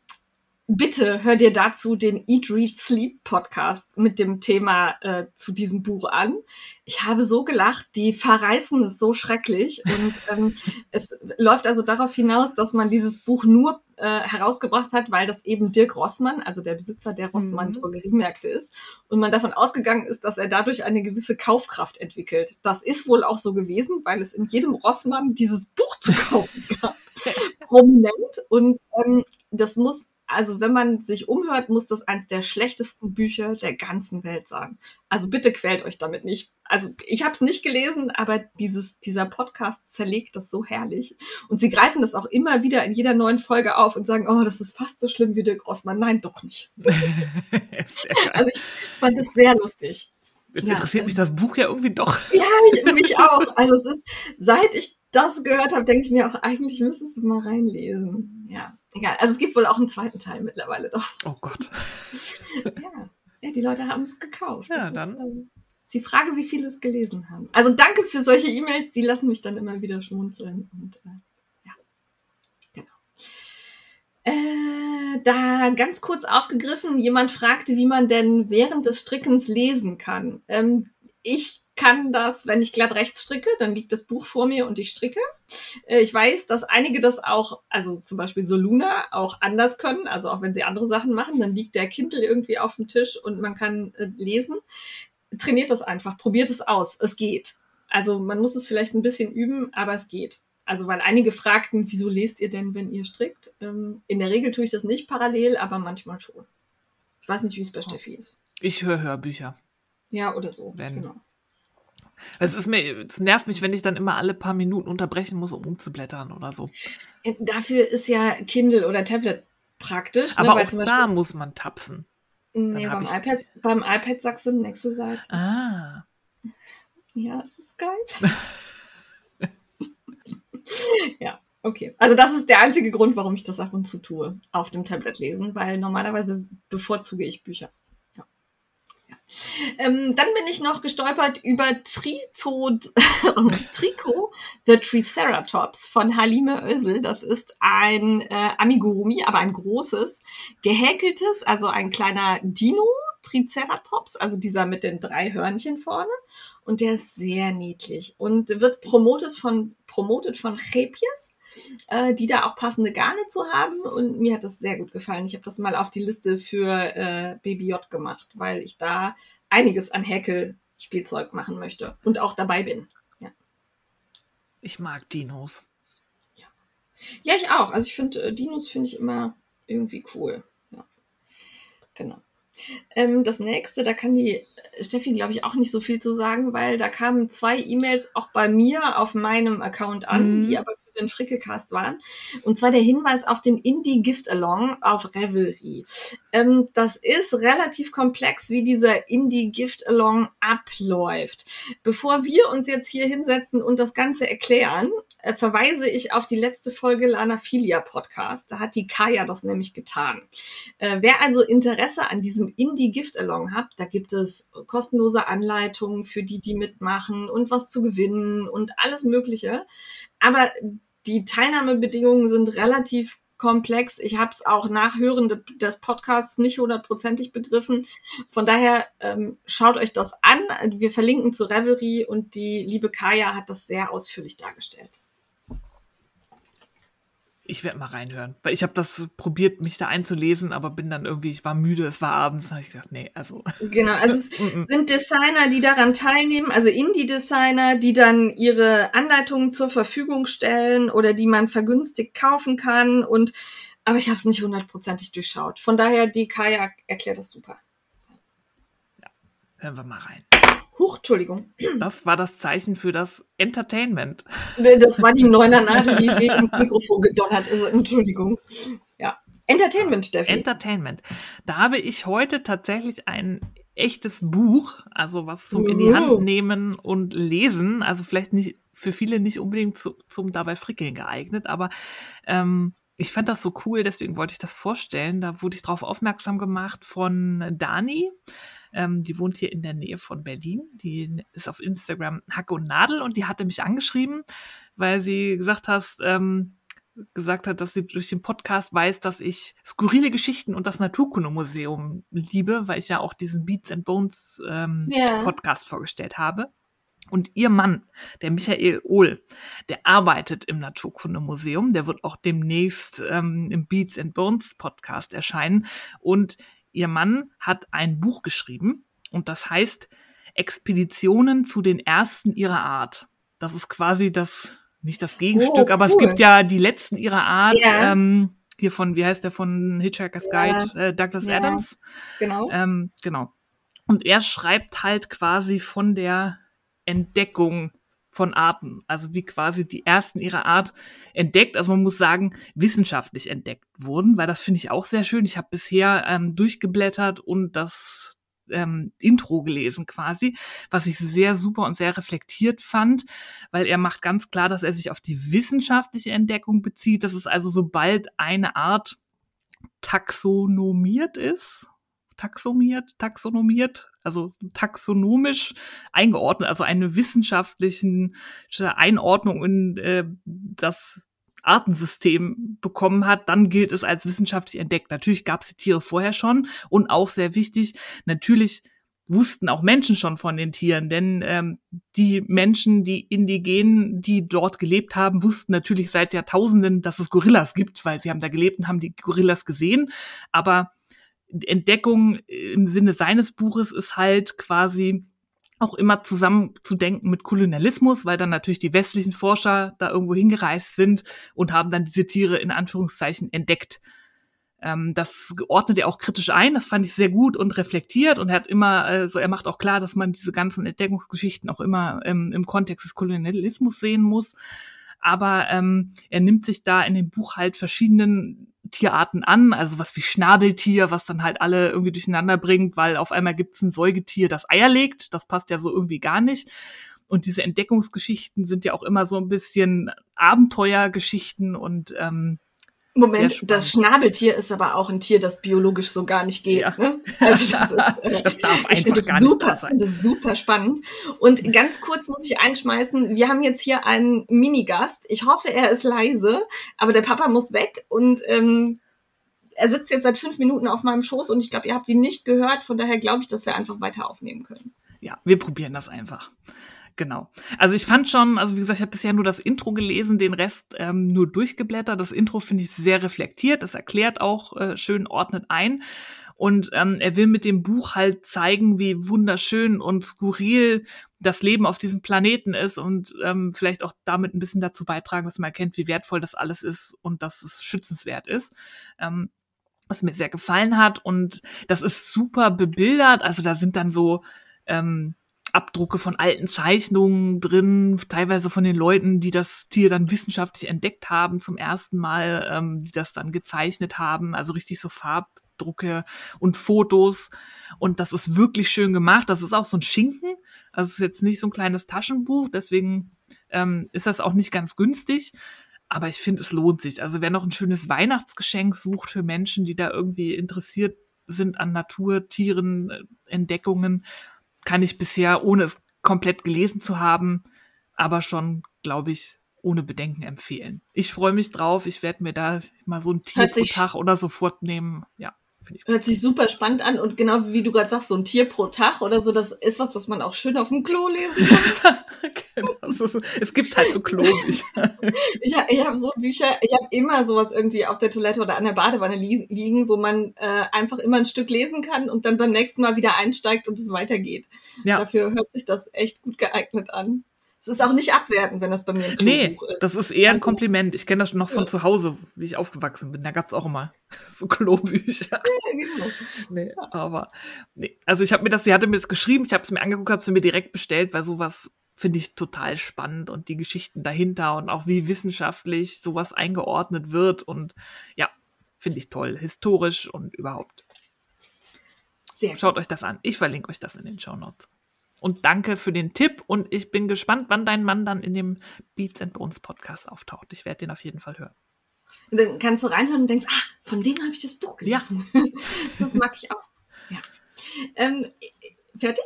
Bitte hör dir dazu den Eat, Read, Sleep Podcast mit dem Thema äh, zu diesem Buch an. Ich habe so gelacht, die verreißen es so schrecklich. Und ähm, es läuft also darauf hinaus, dass man dieses Buch nur äh, herausgebracht hat, weil das eben Dirk Rossmann, also der Besitzer der Rossmann Mhm. Drogeriemärkte ist. Und man davon ausgegangen ist, dass er dadurch eine gewisse Kaufkraft entwickelt. Das ist wohl auch so gewesen, weil es in jedem Rossmann dieses Buch zu kaufen gab. Prominent. Und ähm, das muss also wenn man sich umhört, muss das eins der schlechtesten Bücher der ganzen Welt sein. Also bitte quält euch damit nicht. Also ich habe es nicht gelesen, aber dieses, dieser Podcast zerlegt das so herrlich. Und sie greifen das auch immer wieder in jeder neuen Folge auf und sagen, oh, das ist fast so schlimm wie Dirk Rossmann. Nein, doch nicht. Also ich fand es sehr lustig. Jetzt ja, interessiert mich das Buch ja irgendwie doch. Ja, ich- mich auch. Also es ist, seit ich das gehört habe, denke ich mir auch, eigentlich müsstest du mal reinlesen. Ja, egal. Also es gibt wohl auch einen zweiten Teil mittlerweile doch. Oh Gott. Ja, ja die Leute haben es gekauft. Ja, Das dann. Ist, ähm, ist die Frage, wie viele es gelesen haben. Also danke für solche E-Mails, die lassen mich dann immer wieder schmunzeln. Und äh, ja, genau. Äh, da ganz kurz aufgegriffen, jemand fragte, wie man denn während des Strickens lesen kann. Ähm, ich kann das, wenn ich glatt rechts stricke, dann liegt das Buch vor mir und ich stricke. Äh, Ich weiß, dass einige das auch, also zum Beispiel Soluna, auch anders können. Also auch wenn sie andere Sachen machen, dann liegt der Kindle irgendwie auf dem Tisch und man kann äh, lesen. Trainiert das einfach, probiert es aus. Es geht. Also man muss es vielleicht ein bisschen üben, aber es geht. Also weil einige fragten, wieso lest ihr denn, wenn ihr strickt? Ähm, in der Regel tue ich das nicht parallel, aber manchmal schon. Ich weiß nicht, wie es bei Steffi ist. Ich höre Hörbücher. Ja, oder so. Wenn. Genau. Es ist mir, es nervt mich, wenn ich dann immer alle paar Minuten unterbrechen muss, um umzublättern oder so. Dafür ist ja Kindle oder Tablet praktisch. Aber ne, auch zum da Beispiel, muss man tapsen. nee, beim, iPad, beim iPad sagst du nächste Seite. Ah. Ja, es ist geil. ja. Okay, also das ist der einzige Grund, warum ich das ab und zu tue, auf dem Tablet lesen, weil normalerweise bevorzuge ich Bücher. Ähm, dann bin ich noch gestolpert über Trizo, Trico, The Triceratops von Halime Ösel. Das ist ein äh, Amigurumi, aber ein großes, gehäkeltes, also ein kleiner Dino, Triceratops, also dieser mit den drei Hörnchen vorne. Und der ist sehr niedlich und wird promotet von, promotet von Chepies äh, die da auch passende Garne zu haben. Und mir hat das sehr gut gefallen. Ich habe das mal auf die Liste für äh, Baby J gemacht, weil ich da einiges an Häkelspielzeug machen möchte und auch dabei bin. Ja. Ich mag Dinos. Ja, ja ich auch. Also ich finde, äh, Dinos finde ich immer irgendwie cool. Ja. Genau. Ähm, das nächste, da kann die Steffi, glaube ich, auch nicht so viel zu sagen, weil da kamen zwei E-Mails auch bei mir auf meinem Account an, mhm. die aber den Frickelcast waren. Und zwar der Hinweis auf den Indie Gift Along auf Revelry. Ähm, das ist relativ komplex, wie dieser Indie Gift Along abläuft. Bevor wir uns jetzt hier hinsetzen und das Ganze erklären, äh, verweise ich auf die letzte Folge Lana Filia Podcast. Da hat die Kaya das nämlich getan. Äh, wer also Interesse an diesem Indie Gift Along hat, da gibt es kostenlose Anleitungen für die, die mitmachen und was zu gewinnen und alles Mögliche. Aber die Teilnahmebedingungen sind relativ komplex. Ich habe es auch nach Hören des Podcasts nicht hundertprozentig begriffen. Von daher ähm, schaut euch das an. Wir verlinken zu Revelry und die liebe Kaya hat das sehr ausführlich dargestellt. Ich werde mal reinhören, weil ich habe das probiert, mich da einzulesen, aber bin dann irgendwie, ich war müde, es war abends, habe ich gedacht, nee, also. Genau, also es sind Designer, die daran teilnehmen, also Indie-Designer, die dann ihre Anleitungen zur Verfügung stellen oder die man vergünstigt kaufen kann und, aber ich habe es nicht hundertprozentig durchschaut. Von daher, die Kaya erklärt das super. Ja, hören wir mal rein. Huch, Entschuldigung. Das war das Zeichen für das Entertainment. Das war die Neuner Nadel, die gegen ins Mikrofon gedonnert ist. Entschuldigung. Ja. Entertainment, Steffi. Entertainment. Da habe ich heute tatsächlich ein echtes Buch, also was zum in die Hand uh. nehmen und lesen. Also vielleicht nicht für viele nicht unbedingt zu, zum dabei frickeln geeignet, aber ähm, ich fand das so cool, deswegen wollte ich das vorstellen. Da wurde ich darauf aufmerksam gemacht von Dani. Ähm, die wohnt hier in der Nähe von Berlin. Die ist auf Instagram Hacke und Nadel und die hatte mich angeschrieben, weil sie gesagt hast, ähm, gesagt hat, dass sie durch den Podcast weiß, dass ich skurrile Geschichten und das Naturkundemuseum liebe, weil ich ja auch diesen Beats and Bones ähm, yeah. Podcast vorgestellt habe. Und ihr Mann, der Michael Ohl, der arbeitet im Naturkundemuseum, der wird auch demnächst ähm, im Beats and Bones Podcast erscheinen. Und ihr Mann hat ein Buch geschrieben und das heißt Expeditionen zu den ersten ihrer Art. Das ist quasi das, nicht das Gegenstück, oh, cool. aber es gibt ja die letzten ihrer Art. Ja. Ähm, hier von, wie heißt der von Hitchhiker's ja. Guide, äh, Douglas ja. Adams. Genau. Ähm, genau. Und er schreibt halt quasi von der Entdeckung von Arten, also wie quasi die ersten ihrer Art entdeckt, also man muss sagen, wissenschaftlich entdeckt wurden, weil das finde ich auch sehr schön. Ich habe bisher ähm, durchgeblättert und das ähm, Intro gelesen quasi, was ich sehr super und sehr reflektiert fand, weil er macht ganz klar, dass er sich auf die wissenschaftliche Entdeckung bezieht. Das ist also sobald eine Art taxonomiert ist, taxomiert, taxonomiert, also taxonomisch eingeordnet, also eine wissenschaftlichen Einordnung in äh, das Artensystem bekommen hat, dann gilt es als wissenschaftlich entdeckt. Natürlich gab es die Tiere vorher schon und auch sehr wichtig, natürlich wussten auch Menschen schon von den Tieren, denn ähm, die Menschen, die Indigenen, die dort gelebt haben, wussten natürlich seit Jahrtausenden, dass es Gorillas gibt, weil sie haben da gelebt und haben die Gorillas gesehen. Aber Entdeckung im Sinne seines Buches ist halt quasi auch immer zusammenzudenken mit Kolonialismus, weil dann natürlich die westlichen Forscher da irgendwo hingereist sind und haben dann diese Tiere in Anführungszeichen entdeckt. Ähm, das ordnet er auch kritisch ein, das fand ich sehr gut und reflektiert und er hat immer, also er macht auch klar, dass man diese ganzen Entdeckungsgeschichten auch immer ähm, im Kontext des Kolonialismus sehen muss. Aber ähm, er nimmt sich da in dem Buch halt verschiedenen Tierarten an, also was wie Schnabeltier, was dann halt alle irgendwie durcheinander bringt, weil auf einmal gibt es ein Säugetier, das Eier legt. Das passt ja so irgendwie gar nicht. Und diese Entdeckungsgeschichten sind ja auch immer so ein bisschen Abenteuergeschichten und ähm, Moment, das Schnabeltier ist aber auch ein Tier, das biologisch so gar nicht geht. Ja. Ne? Also das, ist, äh, das darf einfach gar super, nicht da sein. Das ist super spannend. Und ganz kurz muss ich einschmeißen, wir haben jetzt hier einen Minigast. Ich hoffe, er ist leise, aber der Papa muss weg und ähm, er sitzt jetzt seit fünf Minuten auf meinem Schoß und ich glaube, ihr habt ihn nicht gehört. Von daher glaube ich, dass wir einfach weiter aufnehmen können. Ja, wir probieren das einfach. Genau. Also ich fand schon, also wie gesagt, ich habe bisher nur das Intro gelesen, den Rest ähm, nur durchgeblättert. Das Intro finde ich sehr reflektiert, das erklärt auch äh, schön, ordnet ein. Und ähm, er will mit dem Buch halt zeigen, wie wunderschön und skurril das Leben auf diesem Planeten ist und ähm, vielleicht auch damit ein bisschen dazu beitragen, dass man erkennt, wie wertvoll das alles ist und dass es schützenswert ist. Ähm, was mir sehr gefallen hat. Und das ist super bebildert. Also da sind dann so ähm, Abdrucke von alten Zeichnungen drin, teilweise von den Leuten, die das Tier dann wissenschaftlich entdeckt haben zum ersten Mal, ähm, die das dann gezeichnet haben, also richtig so Farbdrucke und Fotos. Und das ist wirklich schön gemacht. Das ist auch so ein Schinken. Also es ist jetzt nicht so ein kleines Taschenbuch, deswegen ähm, ist das auch nicht ganz günstig. Aber ich finde, es lohnt sich. Also wer noch ein schönes Weihnachtsgeschenk sucht für Menschen, die da irgendwie interessiert sind an Natur, Tieren, äh, Entdeckungen, kann ich bisher, ohne es komplett gelesen zu haben, aber schon, glaube ich, ohne Bedenken empfehlen. Ich freue mich drauf. Ich werde mir da mal so ein Tier pro Tag oder so fortnehmen. Ja. Hört sich super spannend an und genau wie du gerade sagst, so ein Tier pro Tag oder so, das ist was, was man auch schön auf dem Klo lesen kann. genau, so, es gibt halt so Klobücher. ich ich habe so Bücher, ich habe immer sowas irgendwie auf der Toilette oder an der Badewanne li liegen, wo man äh, einfach immer ein Stück lesen kann und dann beim nächsten Mal wieder einsteigt und es weitergeht. Ja. Dafür hört sich das echt gut geeignet an. Es ist auch nicht abwertend, wenn das bei mir ein Nee, ist. das ist eher ein also Kompliment. Ich kenne das noch von ja. zu Hause, wie ich aufgewachsen bin. Da gab es auch immer so Klobücher. Ja, genau. Nee, aber nee. Also ich habe mir das, sie hatte mir das geschrieben, ich habe es mir angeguckt, habe es mir direkt bestellt, weil sowas finde ich total spannend und die Geschichten dahinter und auch wie wissenschaftlich sowas eingeordnet wird und ja, finde ich toll, historisch und überhaupt. Sehr Schaut euch das an. Ich verlinke euch das in den Show Notes. Und danke für den Tipp. Und ich bin gespannt, wann dein Mann dann in dem Beats and Bones Podcast auftaucht. Ich werde den auf jeden Fall hören. Und dann kannst du reinhören und denkst, ach, von dem habe ich das Buch gelesen. Ja. das mag ich auch. Ja. Ähm, fertig?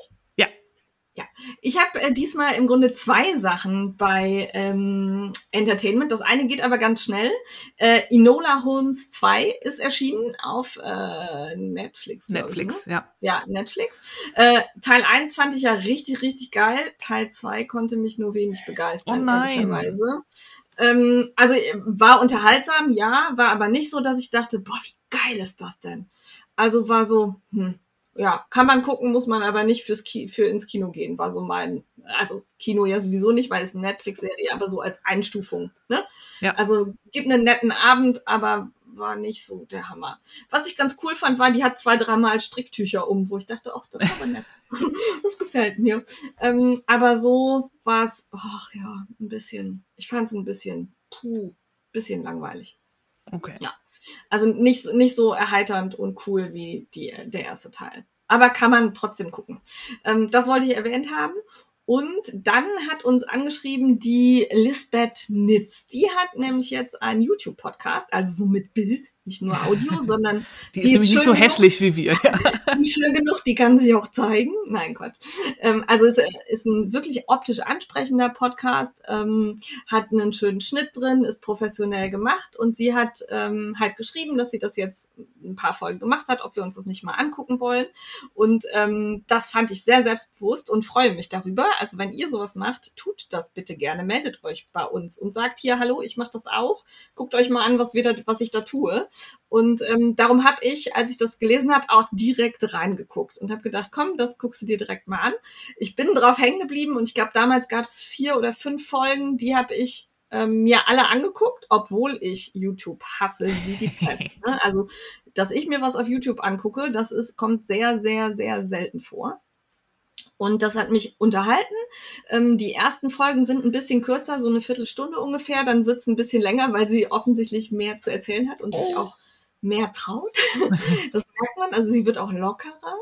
Ja, ich habe äh, diesmal im Grunde zwei Sachen bei ähm, Entertainment. Das eine geht aber ganz schnell. Äh, Enola Holmes 2 ist erschienen auf äh, Netflix. Netflix, ich, ne? ja. Ja, Netflix. Äh, Teil 1 fand ich ja richtig, richtig geil. Teil 2 konnte mich nur wenig begeistern, oh nein. Ähm, also war unterhaltsam, ja, war aber nicht so, dass ich dachte, boah, wie geil ist das denn? Also war so, hm, ja, kann man gucken, muss man aber nicht fürs Ki für ins Kino gehen, war so mein, also Kino ja sowieso nicht, weil es eine Netflix-Serie, aber so als Einstufung, ne? Ja. Also gibt einen netten Abend, aber war nicht so der Hammer. Was ich ganz cool fand, war, die hat zwei, dreimal Stricktücher um, wo ich dachte, ach, das ist aber nett. das gefällt mir. Ähm, aber so war es, ach ja, ein bisschen, ich fand es ein bisschen, puh, bisschen langweilig. Okay. Ja. Also nicht, nicht so erheiternd und cool wie die, der erste Teil. Aber kann man trotzdem gucken. Ähm, das wollte ich erwähnt haben. Und dann hat uns angeschrieben die Lisbeth Nitz. Die hat nämlich jetzt einen YouTube-Podcast, also so mit Bild, nicht nur Audio, sondern die, die ist, ist nicht so hässlich wie wir. Ja. Die schön genug, die kann sich auch zeigen. Nein, Quatsch. Ähm, also es ist ein wirklich optisch ansprechender Podcast, ähm, hat einen schönen Schnitt drin, ist professionell gemacht und sie hat ähm, halt geschrieben, dass sie das jetzt ein paar Folgen gemacht hat, ob wir uns das nicht mal angucken wollen. Und ähm, das fand ich sehr selbstbewusst und freue mich darüber. Also wenn ihr sowas macht, tut das bitte gerne, meldet euch bei uns und sagt hier, hallo, ich mache das auch. Guckt euch mal an, was, wir da, was ich da tue. Und ähm, darum habe ich, als ich das gelesen habe, auch direkt reingeguckt und habe gedacht, komm, das guckst du dir direkt mal an. Ich bin drauf hängen geblieben und ich glaube, damals gab es vier oder fünf Folgen, die habe ich ähm, mir alle angeguckt, obwohl ich YouTube hasse wie die Pest. ne? Also, dass ich mir was auf YouTube angucke, das ist, kommt sehr, sehr, sehr selten vor. Und das hat mich unterhalten. Ähm, die ersten Folgen sind ein bisschen kürzer, so eine Viertelstunde ungefähr. Dann wird's ein bisschen länger, weil sie offensichtlich mehr zu erzählen hat und sich oh. auch mehr traut. das merkt man. Also sie wird auch lockerer.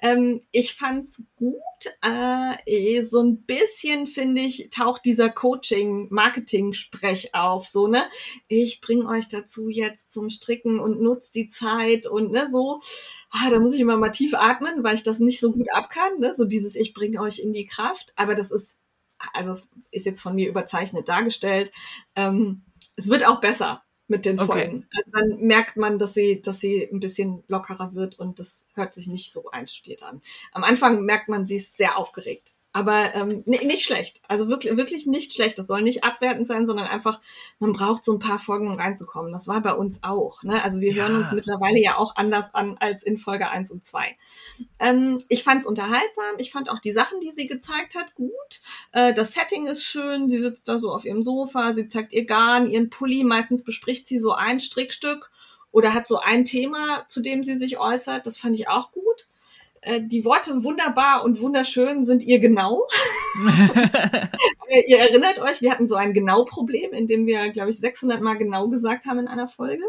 Ähm, ich fand's gut. Äh, so ein bisschen, finde ich, taucht dieser Coaching-Marketing-Sprech auf. So, ne? Ich bringe euch dazu jetzt zum Stricken und nutzt die Zeit und ne, so. Ah, da muss ich immer mal tief atmen, weil ich das nicht so gut abkann. Ne? So dieses Ich bringe euch in die Kraft. Aber das ist, also es ist jetzt von mir überzeichnet dargestellt. Ähm, es wird auch besser mit den Folgen. Okay. Also dann merkt man, dass sie, dass sie ein bisschen lockerer wird und das hört sich nicht so einstudiert an. Am Anfang merkt man, sie ist sehr aufgeregt. Aber ähm, nicht schlecht. Also wirklich, wirklich nicht schlecht. Das soll nicht abwertend sein, sondern einfach, man braucht so ein paar Folgen, um reinzukommen. Das war bei uns auch. Ne? Also wir ja. hören uns mittlerweile ja auch anders an als in Folge 1 und 2. Ähm, ich fand es unterhaltsam. Ich fand auch die Sachen, die sie gezeigt hat, gut. Äh, das Setting ist schön. Sie sitzt da so auf ihrem Sofa. Sie zeigt ihr Garn, ihren Pulli. Meistens bespricht sie so ein Strickstück oder hat so ein Thema, zu dem sie sich äußert. Das fand ich auch gut. Äh, die Worte wunderbar und wunderschön sind ihr genau. ihr erinnert euch, wir hatten so ein Genau-Problem, in dem wir, glaube ich, 600 Mal genau gesagt haben in einer Folge.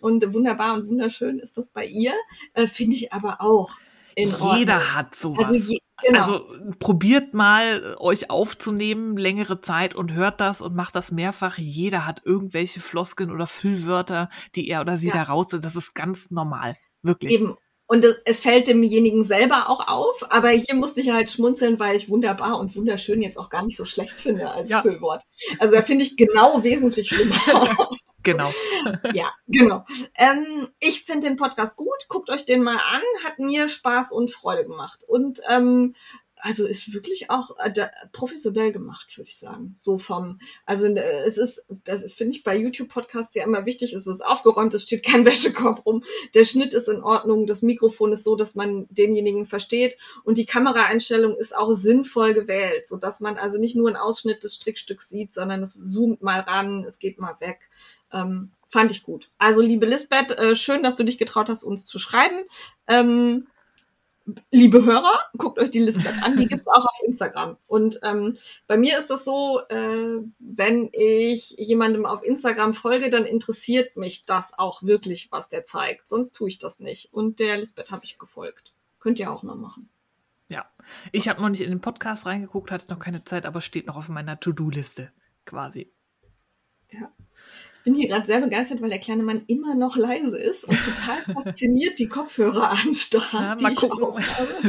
Und wunderbar und wunderschön ist das bei ihr. Äh, Finde ich aber auch. In Jeder Ordnung. hat sowas. Also, je, genau. also probiert mal, euch aufzunehmen, längere Zeit und hört das und macht das mehrfach. Jeder hat irgendwelche Floskeln oder Füllwörter, die er oder sie ja. da raus. Das ist ganz normal. Wirklich. Eben. Und es fällt demjenigen selber auch auf, aber hier musste ich halt schmunzeln, weil ich wunderbar und wunderschön jetzt auch gar nicht so schlecht finde als ja. Füllwort. Also da finde ich genau wesentlich schlimmer. genau. ja, genau. Ähm, ich finde den Podcast gut. Guckt euch den mal an. Hat mir Spaß und Freude gemacht. Und ähm, also ist wirklich auch äh, professionell gemacht, würde ich sagen. So vom, also äh, es ist, das finde ich bei YouTube-Podcasts ja immer wichtig, es ist aufgeräumt, es steht kein Wäschekorb rum, der Schnitt ist in Ordnung, das Mikrofon ist so, dass man denjenigen versteht und die Kameraeinstellung ist auch sinnvoll gewählt, so dass man also nicht nur einen Ausschnitt des Strickstücks sieht, sondern es zoomt mal ran, es geht mal weg. Ähm, fand ich gut. Also liebe Lisbeth, äh, schön, dass du dich getraut hast, uns zu schreiben. Ähm, liebe Hörer, guckt euch die Lisbeth an, die gibt's auch auf Instagram. Und ähm, bei mir ist das so, äh, wenn ich jemandem auf Instagram folge, dann interessiert mich das auch wirklich, was der zeigt. Sonst tue ich das nicht. Und der Lisbeth habe ich gefolgt. Könnt ihr auch mal machen. Ja, ich habe noch nicht in den Podcast reingeguckt, hatte noch keine Zeit, aber steht noch auf meiner To-Do-Liste quasi. Ja bin hier gerade sehr begeistert, weil der kleine Mann immer noch leise ist und total fasziniert die Kopfhörer anstarrt. Ja, mal gucken,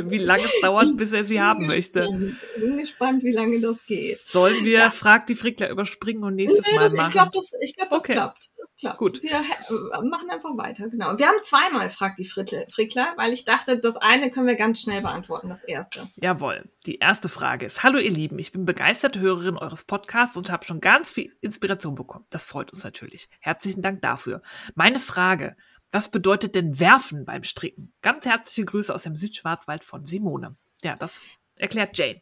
wie lange es dauert, bis er sie haben möchte. Ich bin gespannt, wie lange das geht. Sollen wir ja. Frag die Frickler überspringen und nächstes nee, Mal das, machen? Ich glaube, das, ich glaub, das okay. klappt. Das klappt. Gut. Wir äh, machen einfach weiter, genau. Wir haben zweimal Frag die Frickler, weil ich dachte, das eine können wir ganz schnell beantworten, das erste. Jawohl. Die erste Frage ist, hallo ihr Lieben, ich bin begeisterte Hörerin eures Podcasts und habe schon ganz viel Inspiration bekommen. Das freut uns natürlich. Herzlichen Dank dafür. Meine Frage, was bedeutet denn werfen beim Stricken? Ganz herzliche Grüße aus dem Südschwarzwald von Simone. Ja, das erklärt Jane.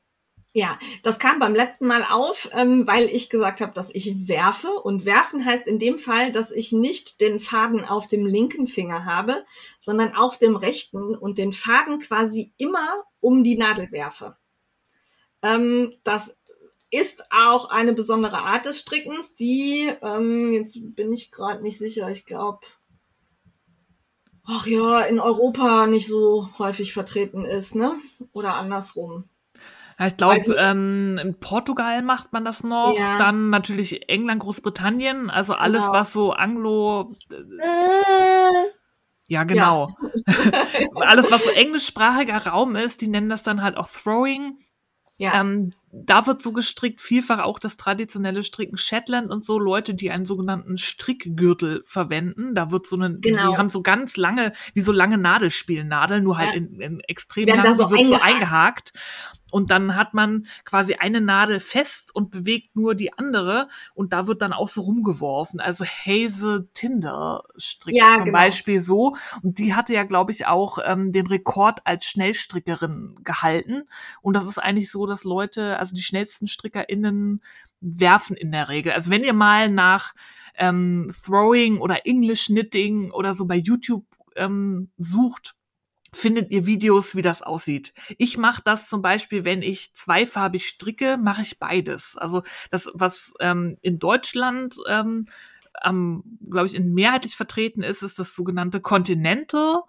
Ja, das kam beim letzten Mal auf, ähm, weil ich gesagt habe, dass ich werfe. Und werfen heißt in dem Fall, dass ich nicht den Faden auf dem linken Finger habe, sondern auf dem rechten und den Faden quasi immer um die Nadel werfe. Ähm, das ist auch eine besondere Art des Strickens, die, ähm, jetzt bin ich gerade nicht sicher, ich glaube, ach ja, in Europa nicht so häufig vertreten ist, ne? Oder andersrum. Ja, ich glaube, ähm, in Portugal macht man das noch, ja. dann natürlich England, Großbritannien, also alles, genau. was so Anglo. Äh, ja, genau. Ja. alles, was so englischsprachiger Raum ist, die nennen das dann halt auch Throwing. Ja. Ähm, da wird so gestrickt, vielfach auch das traditionelle Stricken Shetland und so Leute, die einen sogenannten Strickgürtel verwenden. Da wird so eine, genau. die haben so ganz lange, wie so lange Nadelspielnadeln, nur halt ja. in, in extrem lang, so wird eingehakt. so eingehakt. Und dann hat man quasi eine Nadel fest und bewegt nur die andere und da wird dann auch so rumgeworfen. Also Hazel Tinder strickt ja, zum genau. Beispiel so. Und die hatte ja, glaube ich, auch ähm, den Rekord als Schnellstrickerin gehalten. Und das ist eigentlich so, dass Leute, also die schnellsten StrickerInnen werfen in der Regel. Also wenn ihr mal nach ähm, Throwing oder English Knitting oder so bei YouTube ähm, sucht, findet ihr Videos, wie das aussieht. Ich mache das zum Beispiel, wenn ich zweifarbig stricke, mache ich beides. Also das, was ähm, in Deutschland ähm, am, glaube ich, in mehrheitlich vertreten ist, ist das sogenannte Continental,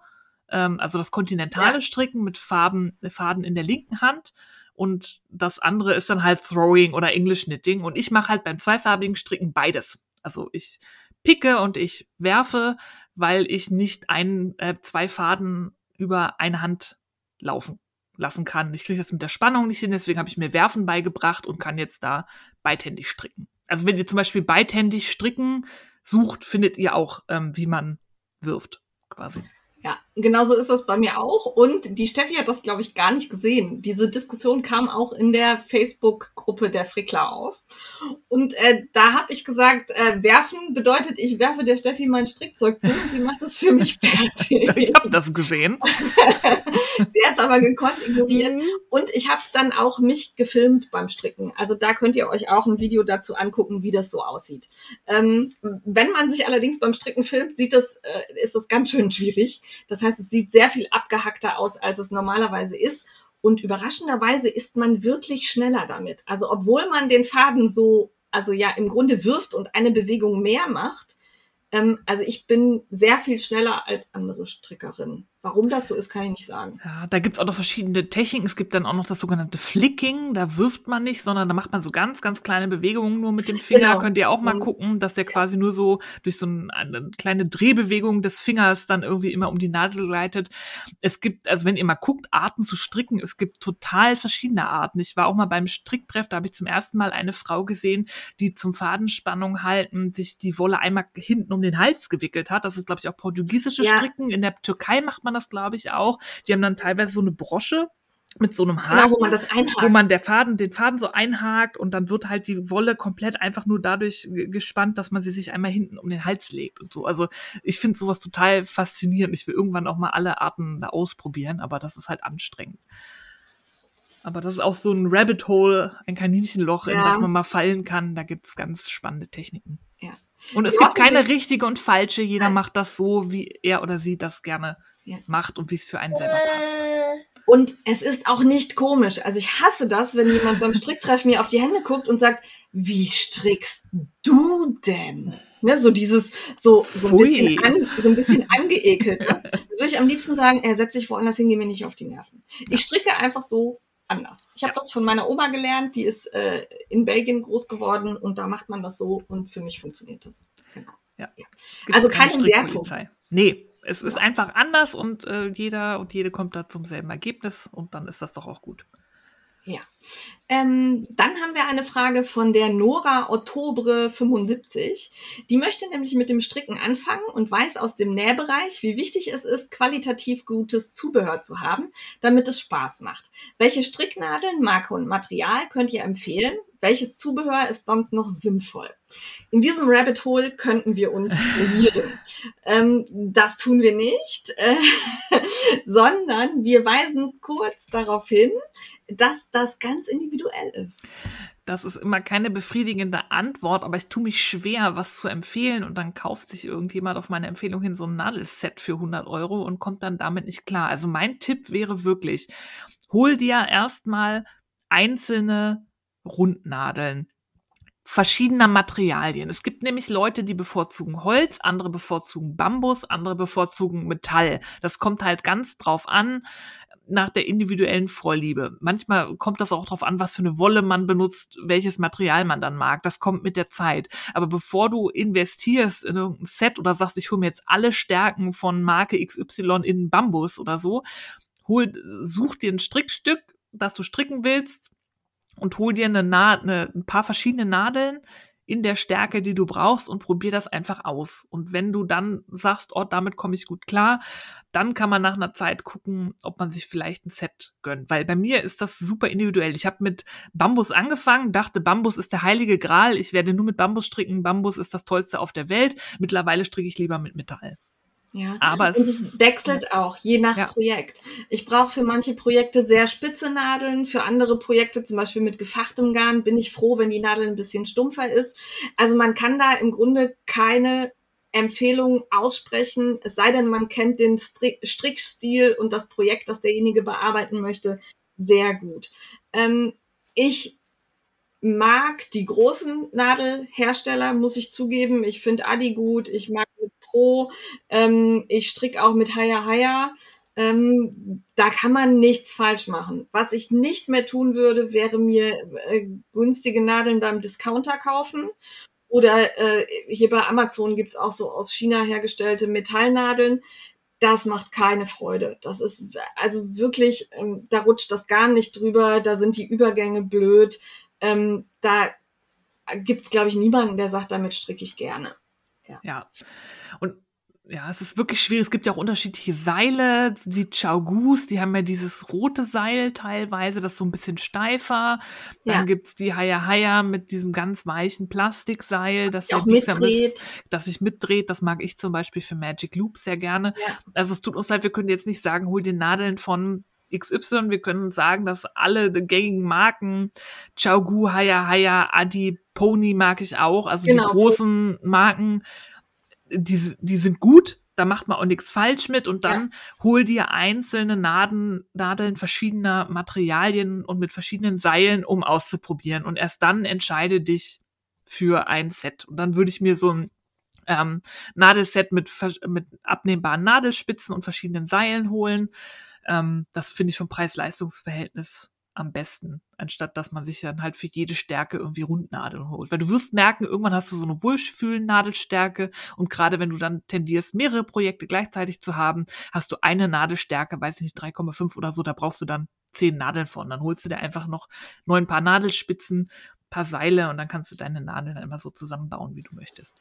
ähm, also das kontinentale ja. Stricken mit Farben, Faden in der linken Hand. Und das andere ist dann halt Throwing oder English Knitting. Und ich mache halt beim zweifarbigen Stricken beides. Also ich picke und ich werfe, weil ich nicht ein, äh, zwei Faden über eine Hand laufen lassen kann. Ich kriege das mit der Spannung nicht hin, deswegen habe ich mir Werfen beigebracht und kann jetzt da beidhändig stricken. Also wenn ihr zum Beispiel beidhändig stricken sucht, findet ihr auch, ähm, wie man wirft, quasi. Ja, genau so ist das bei mir auch. Und die Steffi hat das, glaube ich, gar nicht gesehen. Diese Diskussion kam auch in der Facebook-Gruppe der Frickler auf. Und äh, da habe ich gesagt, äh, werfen bedeutet, ich werfe der Steffi mein Strickzeug zu und sie macht das für mich fertig. ich habe das gesehen. sie hat es aber gekonnt ignorieren. Mhm. Und ich habe dann auch mich gefilmt beim Stricken. Also da könnt ihr euch auch ein Video dazu angucken, wie das so aussieht. Ähm, wenn man sich allerdings beim Stricken filmt, sieht das, äh, ist das ganz schön schwierig. Das heißt, es sieht sehr viel abgehackter aus, als es normalerweise ist. Und überraschenderweise ist man wirklich schneller damit. Also obwohl man den Faden so, also ja im Grunde wirft und eine Bewegung mehr macht, ähm, also ich bin sehr viel schneller als andere Strickerinnen. Warum das so ist, kann ich nicht sagen. Ja, da gibt's auch noch verschiedene Techniken. Es gibt dann auch noch das sogenannte Flicking. Da wirft man nicht, sondern da macht man so ganz, ganz kleine Bewegungen nur mit dem Finger. Genau. Könnt ihr auch mal gucken, dass der quasi nur so durch so eine kleine Drehbewegung des Fingers dann irgendwie immer um die Nadel gleitet. Es gibt, also wenn ihr mal guckt, Arten zu stricken, es gibt total verschiedene Arten. Ich war auch mal beim Stricktreff, da habe ich zum ersten Mal eine Frau gesehen, die zum Fadenspannung halten sich die Wolle einmal hinten um den Hals gewickelt hat. Das ist, glaube ich, auch portugiesische ja. Stricken. In der Türkei macht man man das, glaube ich, auch. Die haben dann teilweise so eine Brosche mit so einem Haken, genau, wo man das einhakt. wo man der Faden, den Faden so einhakt und dann wird halt die Wolle komplett einfach nur dadurch gespannt, dass man sie sich einmal hinten um den Hals legt und so. Also ich finde sowas total faszinierend. Ich will irgendwann auch mal alle Arten da ausprobieren, aber das ist halt anstrengend. Aber das ist auch so ein Rabbit Hole, ein Kaninchenloch, ja. in das man mal fallen kann. Da gibt es ganz spannende Techniken. Ja. Und es gibt keine richtige und falsche. Jeder macht das so, wie er oder sie das gerne ja. Macht und wie es für einen selber passt. Und es ist auch nicht komisch. Also ich hasse das, wenn jemand beim Stricktreff mir auf die Hände guckt und sagt, wie strickst du denn? Ne, so dieses, so, so, ein bisschen, an, so ein bisschen angeekelt. Ne? Würde ich am liebsten sagen, er setzt sich woanders hin, geh mir nicht auf die Nerven. Ich stricke einfach so anders. Ich habe ja. das von meiner Oma gelernt, die ist äh, in Belgien groß geworden und da macht man das so und für mich funktioniert das. Genau. Ja. ja. Also keine Wertung. Nee, es ist einfach anders und äh, jeder und jede kommt da zum selben Ergebnis und dann ist das doch auch gut. Ja. Ähm, dann haben wir eine Frage von der Nora Ottobre 75. Die möchte nämlich mit dem Stricken anfangen und weiß aus dem Nähbereich, wie wichtig es ist, qualitativ gutes Zubehör zu haben, damit es Spaß macht. Welche Stricknadeln, Marke und Material könnt ihr empfehlen? welches Zubehör ist sonst noch sinnvoll? In diesem Rabbit Hole könnten wir uns verlieren. ähm, das tun wir nicht, äh, sondern wir weisen kurz darauf hin, dass das ganz individuell ist. Das ist immer keine befriedigende Antwort, aber ich tue mich schwer, was zu empfehlen und dann kauft sich irgendjemand auf meine Empfehlung hin so ein Nadelset für 100 Euro und kommt dann damit nicht klar. Also mein Tipp wäre wirklich, hol dir erstmal einzelne Rundnadeln verschiedener Materialien. Es gibt nämlich Leute, die bevorzugen Holz, andere bevorzugen Bambus, andere bevorzugen Metall. Das kommt halt ganz drauf an nach der individuellen Vorliebe. Manchmal kommt das auch drauf an, was für eine Wolle man benutzt, welches Material man dann mag. Das kommt mit der Zeit. Aber bevor du investierst in irgendein Set oder sagst, ich hole mir jetzt alle Stärken von Marke XY in Bambus oder so, hol, such dir ein Strickstück, das du stricken willst, und hol dir eine, eine, ein paar verschiedene Nadeln in der Stärke, die du brauchst und probier das einfach aus. Und wenn du dann sagst, oh, damit komme ich gut klar, dann kann man nach einer Zeit gucken, ob man sich vielleicht ein Set gönnt. Weil bei mir ist das super individuell. Ich habe mit Bambus angefangen, dachte, Bambus ist der heilige Gral. Ich werde nur mit Bambus stricken. Bambus ist das Tollste auf der Welt. Mittlerweile stricke ich lieber mit Metall. Ja, aber es, und es wechselt auch, je nach ja. Projekt. Ich brauche für manche Projekte sehr spitze Nadeln, für andere Projekte, zum Beispiel mit gefachtem Garn, bin ich froh, wenn die Nadel ein bisschen stumpfer ist. Also man kann da im Grunde keine Empfehlung aussprechen, es sei denn, man kennt den Strickstil und das Projekt, das derjenige bearbeiten möchte, sehr gut. Ähm, ich mag die großen Nadelhersteller, muss ich zugeben. Ich finde Adi gut, ich mag Pro, ähm, ich stricke auch mit Haya Haya. Ähm, da kann man nichts falsch machen. Was ich nicht mehr tun würde, wäre mir äh, günstige Nadeln beim Discounter kaufen. Oder äh, hier bei Amazon gibt's auch so aus China hergestellte Metallnadeln. Das macht keine Freude. Das ist also wirklich, ähm, da rutscht das gar nicht drüber, da sind die Übergänge blöd. Ähm, da gibt's glaube ich, niemanden, der sagt, damit stricke ich gerne. Ja. ja. Und ja, es ist wirklich schwierig. Es gibt ja auch unterschiedliche Seile. Die Chaugus, die haben ja dieses rote Seil teilweise, das ist so ein bisschen steifer. Dann ja. gibt's die Haya Haya mit diesem ganz weichen Plastikseil, das auch mitdreht. Ist, das sich mitdreht. Das mag ich zum Beispiel für Magic Loop sehr gerne. Ja. Also es tut uns leid, wir können jetzt nicht sagen, hol die Nadeln von XY. Wir können sagen, dass alle gängigen Marken, Chaugu, Haya Haya, Adi, Pony mag ich auch, also genau. die großen Marken, die, die sind gut, da macht man auch nichts falsch mit und dann ja. hol dir einzelne Nadeln, Nadeln verschiedener Materialien und mit verschiedenen Seilen, um auszuprobieren und erst dann entscheide dich für ein Set. Und dann würde ich mir so ein ähm, Nadelset mit, mit abnehmbaren Nadelspitzen und verschiedenen Seilen holen. Ähm, das finde ich vom Preis-Leistungs-Verhältnis am besten, anstatt dass man sich dann halt für jede Stärke irgendwie Rundnadeln holt. Weil du wirst merken, irgendwann hast du so eine Wohlfühlen-Nadelstärke und gerade wenn du dann tendierst, mehrere Projekte gleichzeitig zu haben, hast du eine Nadelstärke, weiß ich nicht, 3,5 oder so, da brauchst du dann zehn Nadeln von. Dann holst du dir einfach noch neun Paar Nadelspitzen, paar Seile und dann kannst du deine Nadeln immer so zusammenbauen, wie du möchtest.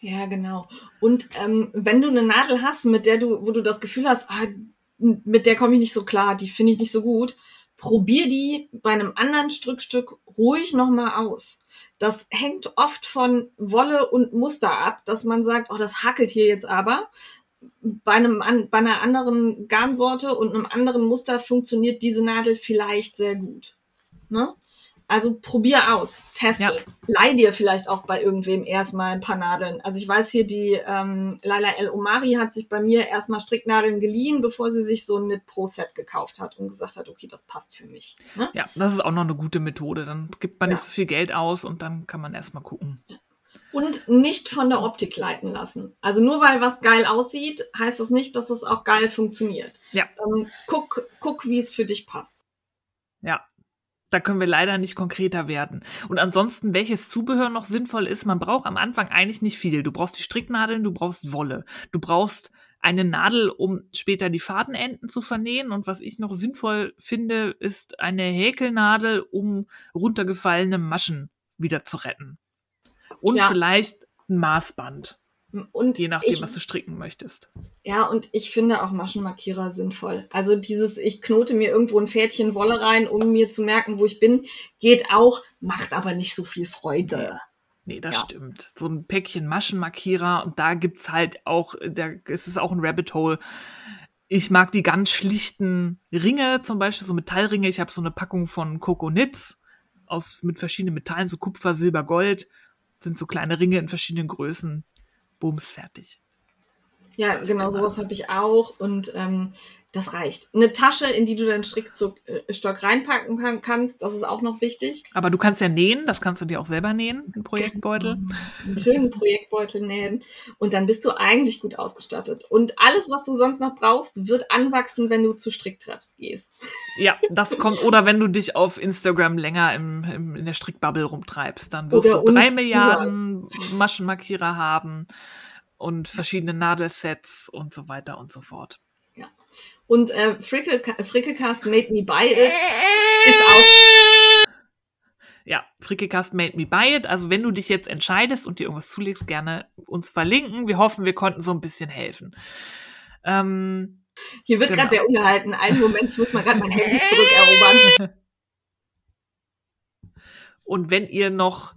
Ja, genau. Und ähm, wenn du eine Nadel hast, mit der du, wo du das Gefühl hast, ah, mit der komme ich nicht so klar, die finde ich nicht so gut, probier die bei einem anderen Strickstück ruhig nochmal aus. Das hängt oft von Wolle und Muster ab, dass man sagt, oh, das hackelt hier jetzt aber. Bei, einem, bei einer anderen Garnsorte und einem anderen Muster funktioniert diese Nadel vielleicht sehr gut. Ne? Also probier aus, teste. Ja. Leih dir vielleicht auch bei irgendwem erstmal ein paar Nadeln. Also ich weiß hier, die ähm, Laila El Omari hat sich bei mir erstmal Stricknadeln geliehen, bevor sie sich so ein Knit Pro Set gekauft hat und gesagt hat, okay, das passt für mich. Ne? Ja, das ist auch noch eine gute Methode. Dann gibt man ja. nicht so viel Geld aus und dann kann man erstmal gucken. Und nicht von der Optik leiten lassen. Also nur weil was geil aussieht, heißt das nicht, dass es auch geil funktioniert. Ja. Ähm, guck, guck, wie es für dich passt. Ja, da können wir leider nicht konkreter werden. Und ansonsten, welches Zubehör noch sinnvoll ist, man braucht am Anfang eigentlich nicht viel. Du brauchst die Stricknadeln, du brauchst Wolle. Du brauchst eine Nadel, um später die Fadenenden zu vernähen. Und was ich noch sinnvoll finde, ist eine Häkelnadel, um runtergefallene Maschen wieder zu retten. Und ja. vielleicht ein Maßband. Und je nachdem, ich, was du stricken möchtest. Ja, und ich finde auch Maschenmarkierer sinnvoll. Also dieses, ich knote mir irgendwo ein Fädchen Wolle rein, um mir zu merken, wo ich bin, geht auch, macht aber nicht so viel Freude. Nee, das ja. stimmt. So ein Päckchen Maschenmarkierer und da gibt's halt auch, da, es ist auch ein Rabbit Hole. Ich mag die ganz schlichten Ringe, zum Beispiel so Metallringe. Ich habe so eine Packung von Coco Knits aus, mit verschiedenen Metallen, so Kupfer, Silber, Gold. Sind so kleine Ringe in verschiedenen Größen bums, fertig. Ja, das genau sowas habe ich auch und ähm, das reicht. Eine Tasche, in die du deinen Strickstock äh, reinpacken kannst, das ist auch noch wichtig. Aber du kannst ja nähen, das kannst du dir auch selber nähen, einen Projektbeutel. Einen schönen Projektbeutel nähen und dann bist du eigentlich gut ausgestattet. Und alles, was du sonst noch brauchst, wird anwachsen, wenn du zu Stricktreffs gehst. Ja, das kommt, oder wenn du dich auf Instagram länger im, im in der Strickbubble rumtreibst, dann wirst oder du drei Milliarden Maschenmarkierer haben und verschiedene Nadelsets und so weiter und so fort. Und äh, Frickle, Frickelcast Made Me Buy It ist auch. Ja, Frickelcast Made Me Buy It. Also wenn du dich jetzt entscheidest und dir irgendwas zulegst, gerne uns verlinken. Wir hoffen, wir konnten so ein bisschen helfen. Ähm, Hier wird genau. gerade wer ungehalten. Einen Moment, ich muss mal gerade mein Handy zurückerobern. Und wenn ihr noch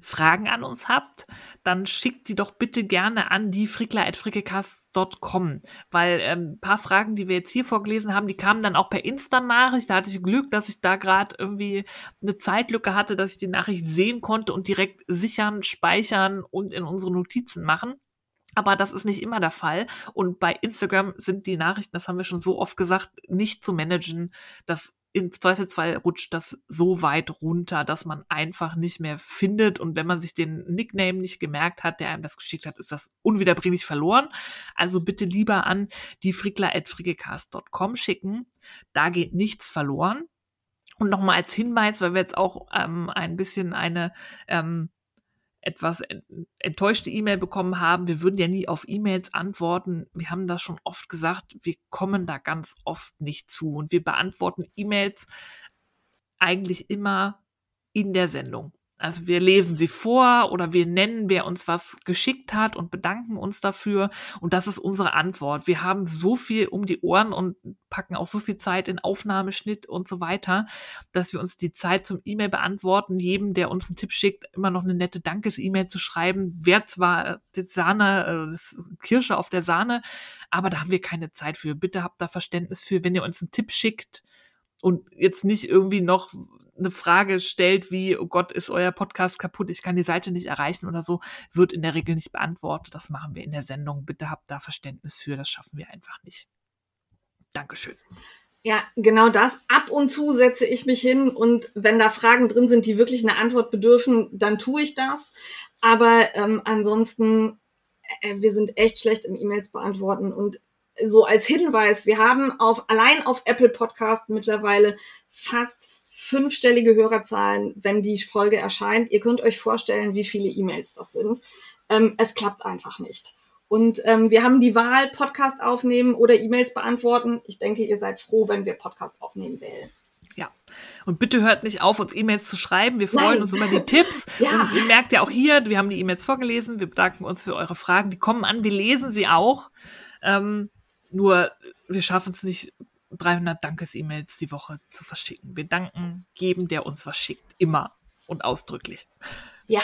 Fragen an uns habt, dann schickt die doch bitte gerne an die frickler.frickecast.com, weil ähm, ein paar Fragen, die wir jetzt hier vorgelesen haben, die kamen dann auch per Insta-Nachricht. Da hatte ich Glück, dass ich da gerade irgendwie eine Zeitlücke hatte, dass ich die Nachricht sehen konnte und direkt sichern, speichern und in unsere Notizen machen. Aber das ist nicht immer der Fall. Und bei Instagram sind die Nachrichten, das haben wir schon so oft gesagt, nicht zu managen. Das im Zweifelsfall rutscht das so weit runter, dass man einfach nicht mehr findet. Und wenn man sich den Nickname nicht gemerkt hat, der einem das geschickt hat, ist das unwiederbringlich verloren. Also bitte lieber an die frickler.frickecast.com schicken. Da geht nichts verloren. Und nochmal als Hinweis, weil wir jetzt auch ähm, ein bisschen eine ähm, etwas enttäuschte E-Mail bekommen haben, wir würden ja nie auf E-Mails antworten. Wir haben das schon oft gesagt, wir kommen da ganz oft nicht zu und wir beantworten E-Mails eigentlich immer in der Sendung. Also wir lesen sie vor oder wir nennen, wer uns was geschickt hat und bedanken uns dafür. Und das ist unsere Antwort. Wir haben so viel um die Ohren und packen auch so viel Zeit in Aufnahmeschnitt und so weiter, dass wir uns die Zeit zum E-Mail beantworten, jedem, der uns einen Tipp schickt, immer noch eine nette Dankes-E-Mail zu schreiben. Wer zwar die Sahne, äh, Kirsche auf der Sahne, aber da haben wir keine Zeit für. Bitte habt da Verständnis für, wenn ihr uns einen Tipp schickt und jetzt nicht irgendwie noch eine Frage stellt wie, oh Gott, ist euer Podcast kaputt, ich kann die Seite nicht erreichen oder so, wird in der Regel nicht beantwortet. Das machen wir in der Sendung. Bitte habt da Verständnis für, das schaffen wir einfach nicht. Dankeschön. Ja, genau das. Ab und zu setze ich mich hin und wenn da Fragen drin sind, die wirklich eine Antwort bedürfen, dann tue ich das. Aber ähm, ansonsten, äh, wir sind echt schlecht im E-Mails beantworten und so als Hinweis, wir haben auf, allein auf Apple Podcast mittlerweile fast fünfstellige Hörerzahlen, wenn die Folge erscheint. Ihr könnt euch vorstellen, wie viele E-Mails das sind. Ähm, es klappt einfach nicht. Und ähm, wir haben die Wahl, Podcast aufnehmen oder E-Mails beantworten. Ich denke, ihr seid froh, wenn wir Podcast aufnehmen wählen. Ja. Und bitte hört nicht auf, uns E-Mails zu schreiben. Wir freuen Nein. uns über die Tipps. ja. Und ihr merkt ja auch hier, wir haben die E-Mails vorgelesen. Wir bedanken uns für eure Fragen. Die kommen an. Wir lesen sie auch. Ähm, nur wir schaffen es nicht, 300 Dankes-E-Mails die Woche zu verschicken. Wir danken jedem, der uns was schickt. Immer und ausdrücklich. Ja,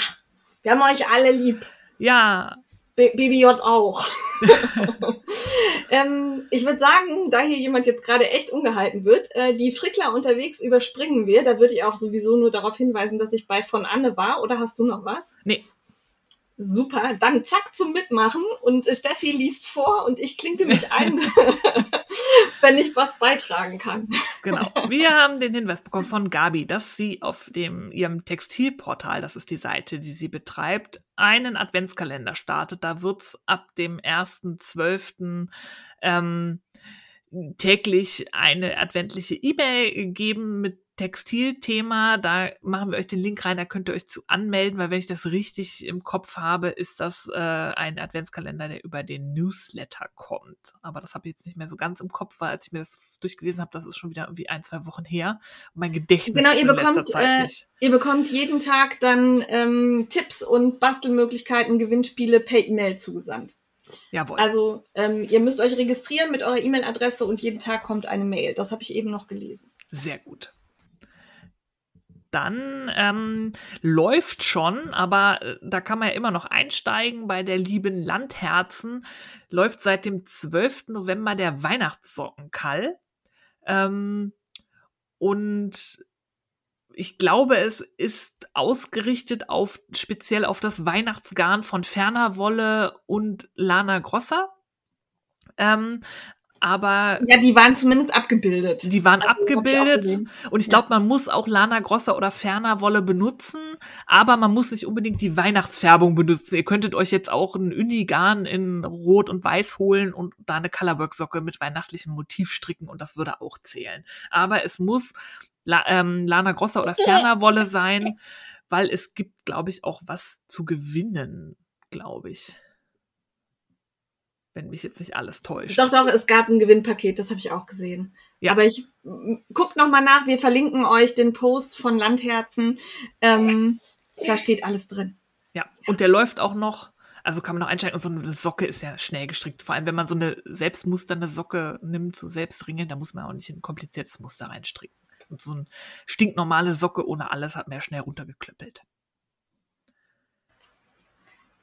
wir haben euch alle lieb. Ja. B BBJ auch. ähm, ich würde sagen, da hier jemand jetzt gerade echt ungehalten wird, äh, die Frickler unterwegs überspringen wir. Da würde ich auch sowieso nur darauf hinweisen, dass ich bei von Anne war. Oder hast du noch was? Nee, Super, dann zack zum Mitmachen und Steffi liest vor und ich klinke mich ein, wenn ich was beitragen kann. Genau. Wir haben den Hinweis bekommen von Gabi, dass sie auf dem ihrem Textilportal, das ist die Seite, die sie betreibt, einen Adventskalender startet. Da wird's ab dem 1.12. Ähm, täglich eine adventliche E-Mail geben mit Textilthema, da machen wir euch den Link rein, da könnt ihr euch zu anmelden, weil wenn ich das richtig im Kopf habe, ist das äh, ein Adventskalender, der über den Newsletter kommt. Aber das habe ich jetzt nicht mehr so ganz im Kopf, weil als ich mir das durchgelesen habe, das ist schon wieder irgendwie ein, zwei Wochen her. Und mein Gedächtnis genau, ist ihr bekommt, äh, ihr bekommt jeden Tag dann ähm, Tipps und Bastelmöglichkeiten, Gewinnspiele per E-Mail zugesandt. Jawohl. Also ähm, ihr müsst euch registrieren mit eurer E-Mail-Adresse und jeden Tag kommt eine Mail. Das habe ich eben noch gelesen. Sehr gut dann ähm, läuft schon, aber äh, da kann man ja immer noch einsteigen bei der lieben Landherzen. Läuft seit dem 12. November der Weihnachtssockenkall. Ähm, und ich glaube, es ist ausgerichtet auf speziell auf das Weihnachtsgarn von Ferner Wolle und Lana Grossa. Ähm, aber ja, die waren zumindest abgebildet. Die waren also, abgebildet und ich glaube, man muss auch Lana Grosser oder Ferner Wolle benutzen, aber man muss nicht unbedingt die Weihnachtsfärbung benutzen. Ihr könntet euch jetzt auch ein Unigarn in Rot und Weiß holen und da eine Colorwork Socke mit weihnachtlichem Motiv stricken und das würde auch zählen. Aber es muss La ähm, Lana Grosser oder Ferner Wolle sein, weil es gibt, glaube ich, auch was zu gewinnen, glaube ich wenn mich jetzt nicht alles täuscht. Doch, doch, es gab ein Gewinnpaket, das habe ich auch gesehen. Ja. Aber ich guckt noch mal nach, wir verlinken euch den Post von Landherzen. Ähm, da steht alles drin. Ja, und der läuft auch noch, also kann man noch einsteigen. Und so eine Socke ist ja schnell gestrickt. Vor allem, wenn man so eine selbstmusternde Socke nimmt, so selbst ringeln, da muss man auch nicht ein kompliziertes Muster reinstricken. Und so eine stinknormale Socke ohne alles hat man ja schnell runtergeklöppelt.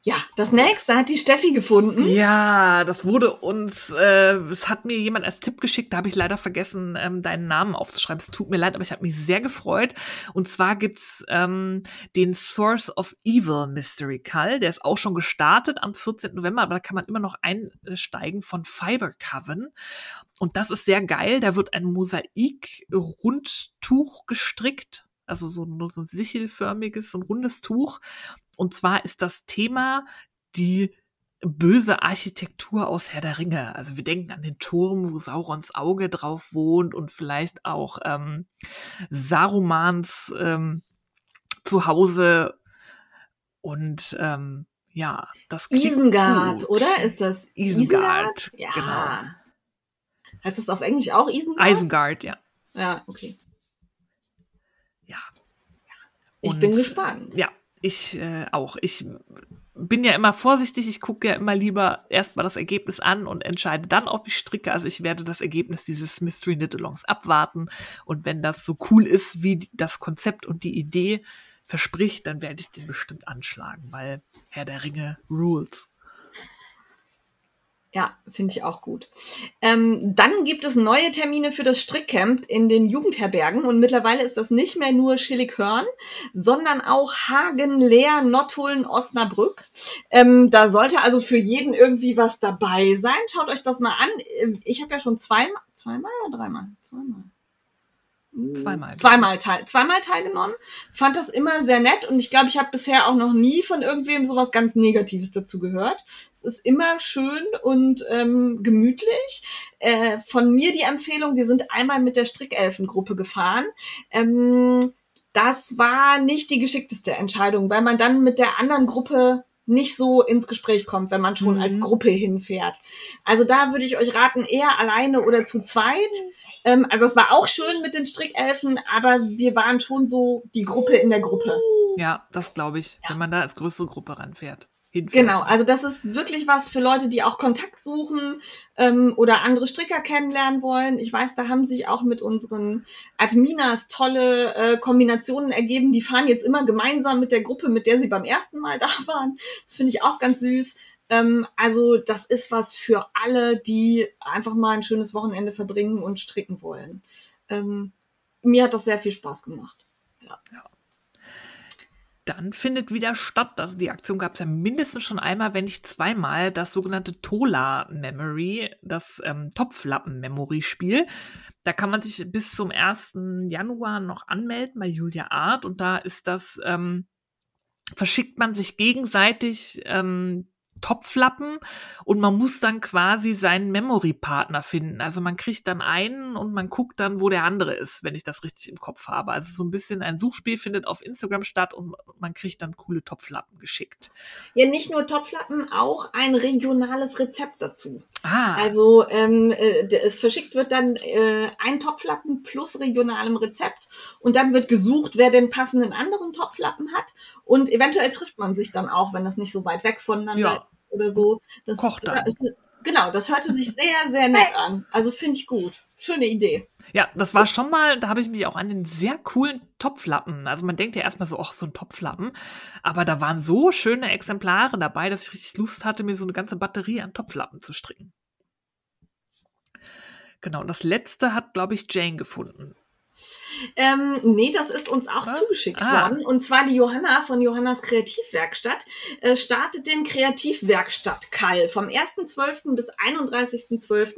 Ja, das nächste hat die Steffi gefunden. Ja, das wurde uns, äh, es hat mir jemand als Tipp geschickt, da habe ich leider vergessen, ähm, deinen Namen aufzuschreiben. Es tut mir leid, aber ich habe mich sehr gefreut. Und zwar gibt's ähm, den Source of Evil Mystery Call. Der ist auch schon gestartet am 14. November, aber da kann man immer noch einsteigen von Fiber Coven. Und das ist sehr geil. Da wird ein Mosaik-Rundtuch gestrickt. Also so, so ein sichelförmiges, so ein rundes Tuch. Und zwar ist das Thema die böse Architektur aus Herr der Ringe. Also wir denken an den Turm, wo Saurons Auge drauf wohnt und vielleicht auch ähm, Sarumans ähm, Zuhause und ähm, ja, das Isengard, gut. oder? Ist das Isengard? Isengard? Ja. Genau. Heißt das auf Englisch auch Isengard? Isengard, ja. Ja, okay. Ja. Ich und, bin gespannt. Ja, ich äh, auch. Ich bin ja immer vorsichtig. Ich gucke ja immer lieber erstmal das Ergebnis an und entscheide dann, ob ich stricke. Also ich werde das Ergebnis dieses Mystery Knit-Alongs abwarten. Und wenn das so cool ist, wie das Konzept und die Idee verspricht, dann werde ich den bestimmt anschlagen, weil Herr der Ringe rules. Ja, finde ich auch gut. Ähm, dann gibt es neue Termine für das Strickcamp in den Jugendherbergen und mittlerweile ist das nicht mehr nur Schillighörn, sondern auch Hagen, Leer, Nottuln, Osnabrück. Ähm, da sollte also für jeden irgendwie was dabei sein. Schaut euch das mal an. Ich habe ja schon zweimal, zweimal oder dreimal? Zweimal. Zweimal. Zweimal, teil, zweimal teilgenommen. Fand das immer sehr nett und ich glaube, ich habe bisher auch noch nie von irgendwem sowas ganz Negatives dazu gehört. Es ist immer schön und ähm, gemütlich. Äh, von mir die Empfehlung, wir sind einmal mit der Strickelfengruppe gefahren. Ähm, das war nicht die geschickteste Entscheidung, weil man dann mit der anderen Gruppe nicht so ins Gespräch kommt, wenn man schon mhm. als Gruppe hinfährt. Also da würde ich euch raten, eher alleine oder zu zweit. Ähm, also es war auch schön mit den Strickelfen, aber wir waren schon so die Gruppe in der Gruppe. Ja, das glaube ich, ja. wenn man da als größere Gruppe ranfährt. Hinfährt. Genau, also das ist wirklich was für Leute, die auch Kontakt suchen ähm, oder andere Stricker kennenlernen wollen. Ich weiß, da haben sich auch mit unseren Adminas tolle äh, Kombinationen ergeben. Die fahren jetzt immer gemeinsam mit der Gruppe, mit der sie beim ersten Mal da waren. Das finde ich auch ganz süß. Ähm, also das ist was für alle, die einfach mal ein schönes Wochenende verbringen und stricken wollen. Ähm, mir hat das sehr viel Spaß gemacht. Ja. ja. Dann findet wieder statt, also die Aktion gab es ja mindestens schon einmal, wenn nicht zweimal, das sogenannte Tola Memory, das ähm, Topflappen-Memory-Spiel. Da kann man sich bis zum 1. Januar noch anmelden bei Julia Art und da ist das, ähm, verschickt man sich gegenseitig ähm, Topflappen und man muss dann quasi seinen Memory-Partner finden. Also man kriegt dann einen und man guckt dann, wo der andere ist, wenn ich das richtig im Kopf habe. Also so ein bisschen ein Suchspiel findet auf Instagram statt und man kriegt dann coole Topflappen geschickt. Ja, nicht nur Topflappen, auch ein regionales Rezept dazu. Ah. Also ähm, äh, es verschickt wird dann äh, ein Topflappen plus regionalem Rezept und dann wird gesucht, wer den passenden anderen Topflappen hat und eventuell trifft man sich dann auch, wenn das nicht so weit weg voneinander ja. Oder so. Das, Kocht dann. Das, genau, das hörte sich sehr, sehr nett an. Also finde ich gut. Schöne Idee. Ja, das war schon mal, da habe ich mich auch an den sehr coolen Topflappen. Also man denkt ja erstmal so, ach, so ein Topflappen. Aber da waren so schöne Exemplare dabei, dass ich richtig Lust hatte, mir so eine ganze Batterie an Topflappen zu stricken. Genau, und das letzte hat, glaube ich, Jane gefunden. Ähm, nee, das ist uns auch ah. zugeschickt ah. worden. Und zwar die Johanna von Johannas Kreativwerkstatt äh, startet den Kreativwerkstatt-Kall vom 1.12. bis 31.12.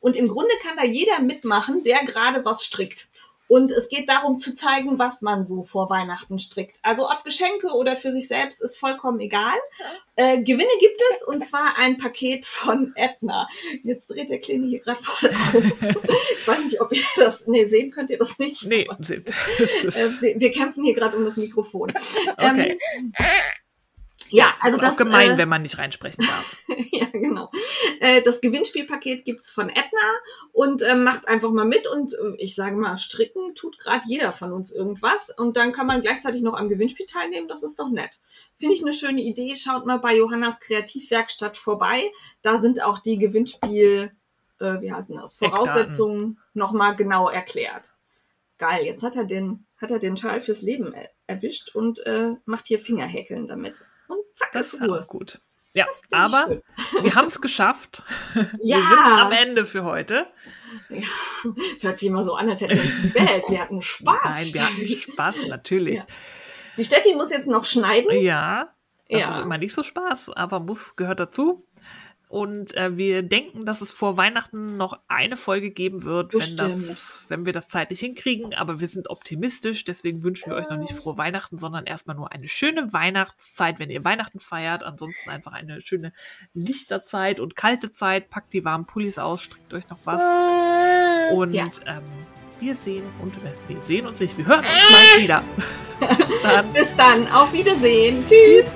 Und im Grunde kann da jeder mitmachen, der gerade was strickt. Und es geht darum zu zeigen, was man so vor Weihnachten strickt. Also ob Geschenke oder für sich selbst ist vollkommen egal. Äh, Gewinne gibt es und zwar ein Paket von Edna. Jetzt dreht der Kleine hier gerade voll auf. ich weiß nicht, ob ihr das, nee, sehen könnt ihr das nicht. Nee, seht. Äh, wir, kämpfen hier gerade um das Mikrofon. Okay. Ähm, ja, also das ist auch gemein, äh, wenn man nicht reinsprechen darf. ja, genau. Äh, das Gewinnspielpaket gibt's von Edna und äh, macht einfach mal mit und äh, ich sage mal, stricken tut gerade jeder von uns irgendwas und dann kann man gleichzeitig noch am Gewinnspiel teilnehmen, das ist doch nett. Finde ich eine schöne Idee. Schaut mal bei Johannas Kreativwerkstatt vorbei. Da sind auch die Gewinnspiel, äh, wie heißen das, Voraussetzungen nochmal genau erklärt. Geil, jetzt hat er den, hat er den Schal fürs Leben erwischt und äh, macht hier Fingerhäkeln damit zack, Das ist Ruhe. auch gut. Ja, aber wir haben es geschafft. Ja. Wir sind am Ende für heute. Das hört sich immer so an, als hätten wir uns gewählt. Wir hatten Spaß. Nein, wir hatten Spaß, natürlich. Ja. Die Steffi muss jetzt noch schneiden. Ja, das Ja. ist immer nicht so Spaß, aber muss gehört dazu. Und äh, wir denken, dass es vor Weihnachten noch eine Folge geben wird, wenn, das, wenn wir das zeitlich hinkriegen. Aber wir sind optimistisch, deswegen wünschen wir euch noch nicht frohe Weihnachten, sondern erstmal nur eine schöne Weihnachtszeit, wenn ihr Weihnachten feiert. Ansonsten einfach eine schöne Lichterzeit und kalte Zeit. Packt die warmen Pullis aus, strickt euch noch was. Und Ja. ähm, wir sehen und äh, wir sehen uns nicht, wir hören uns bald wieder. Bis dann. Bis dann. Auf Wiedersehen. Tschüss.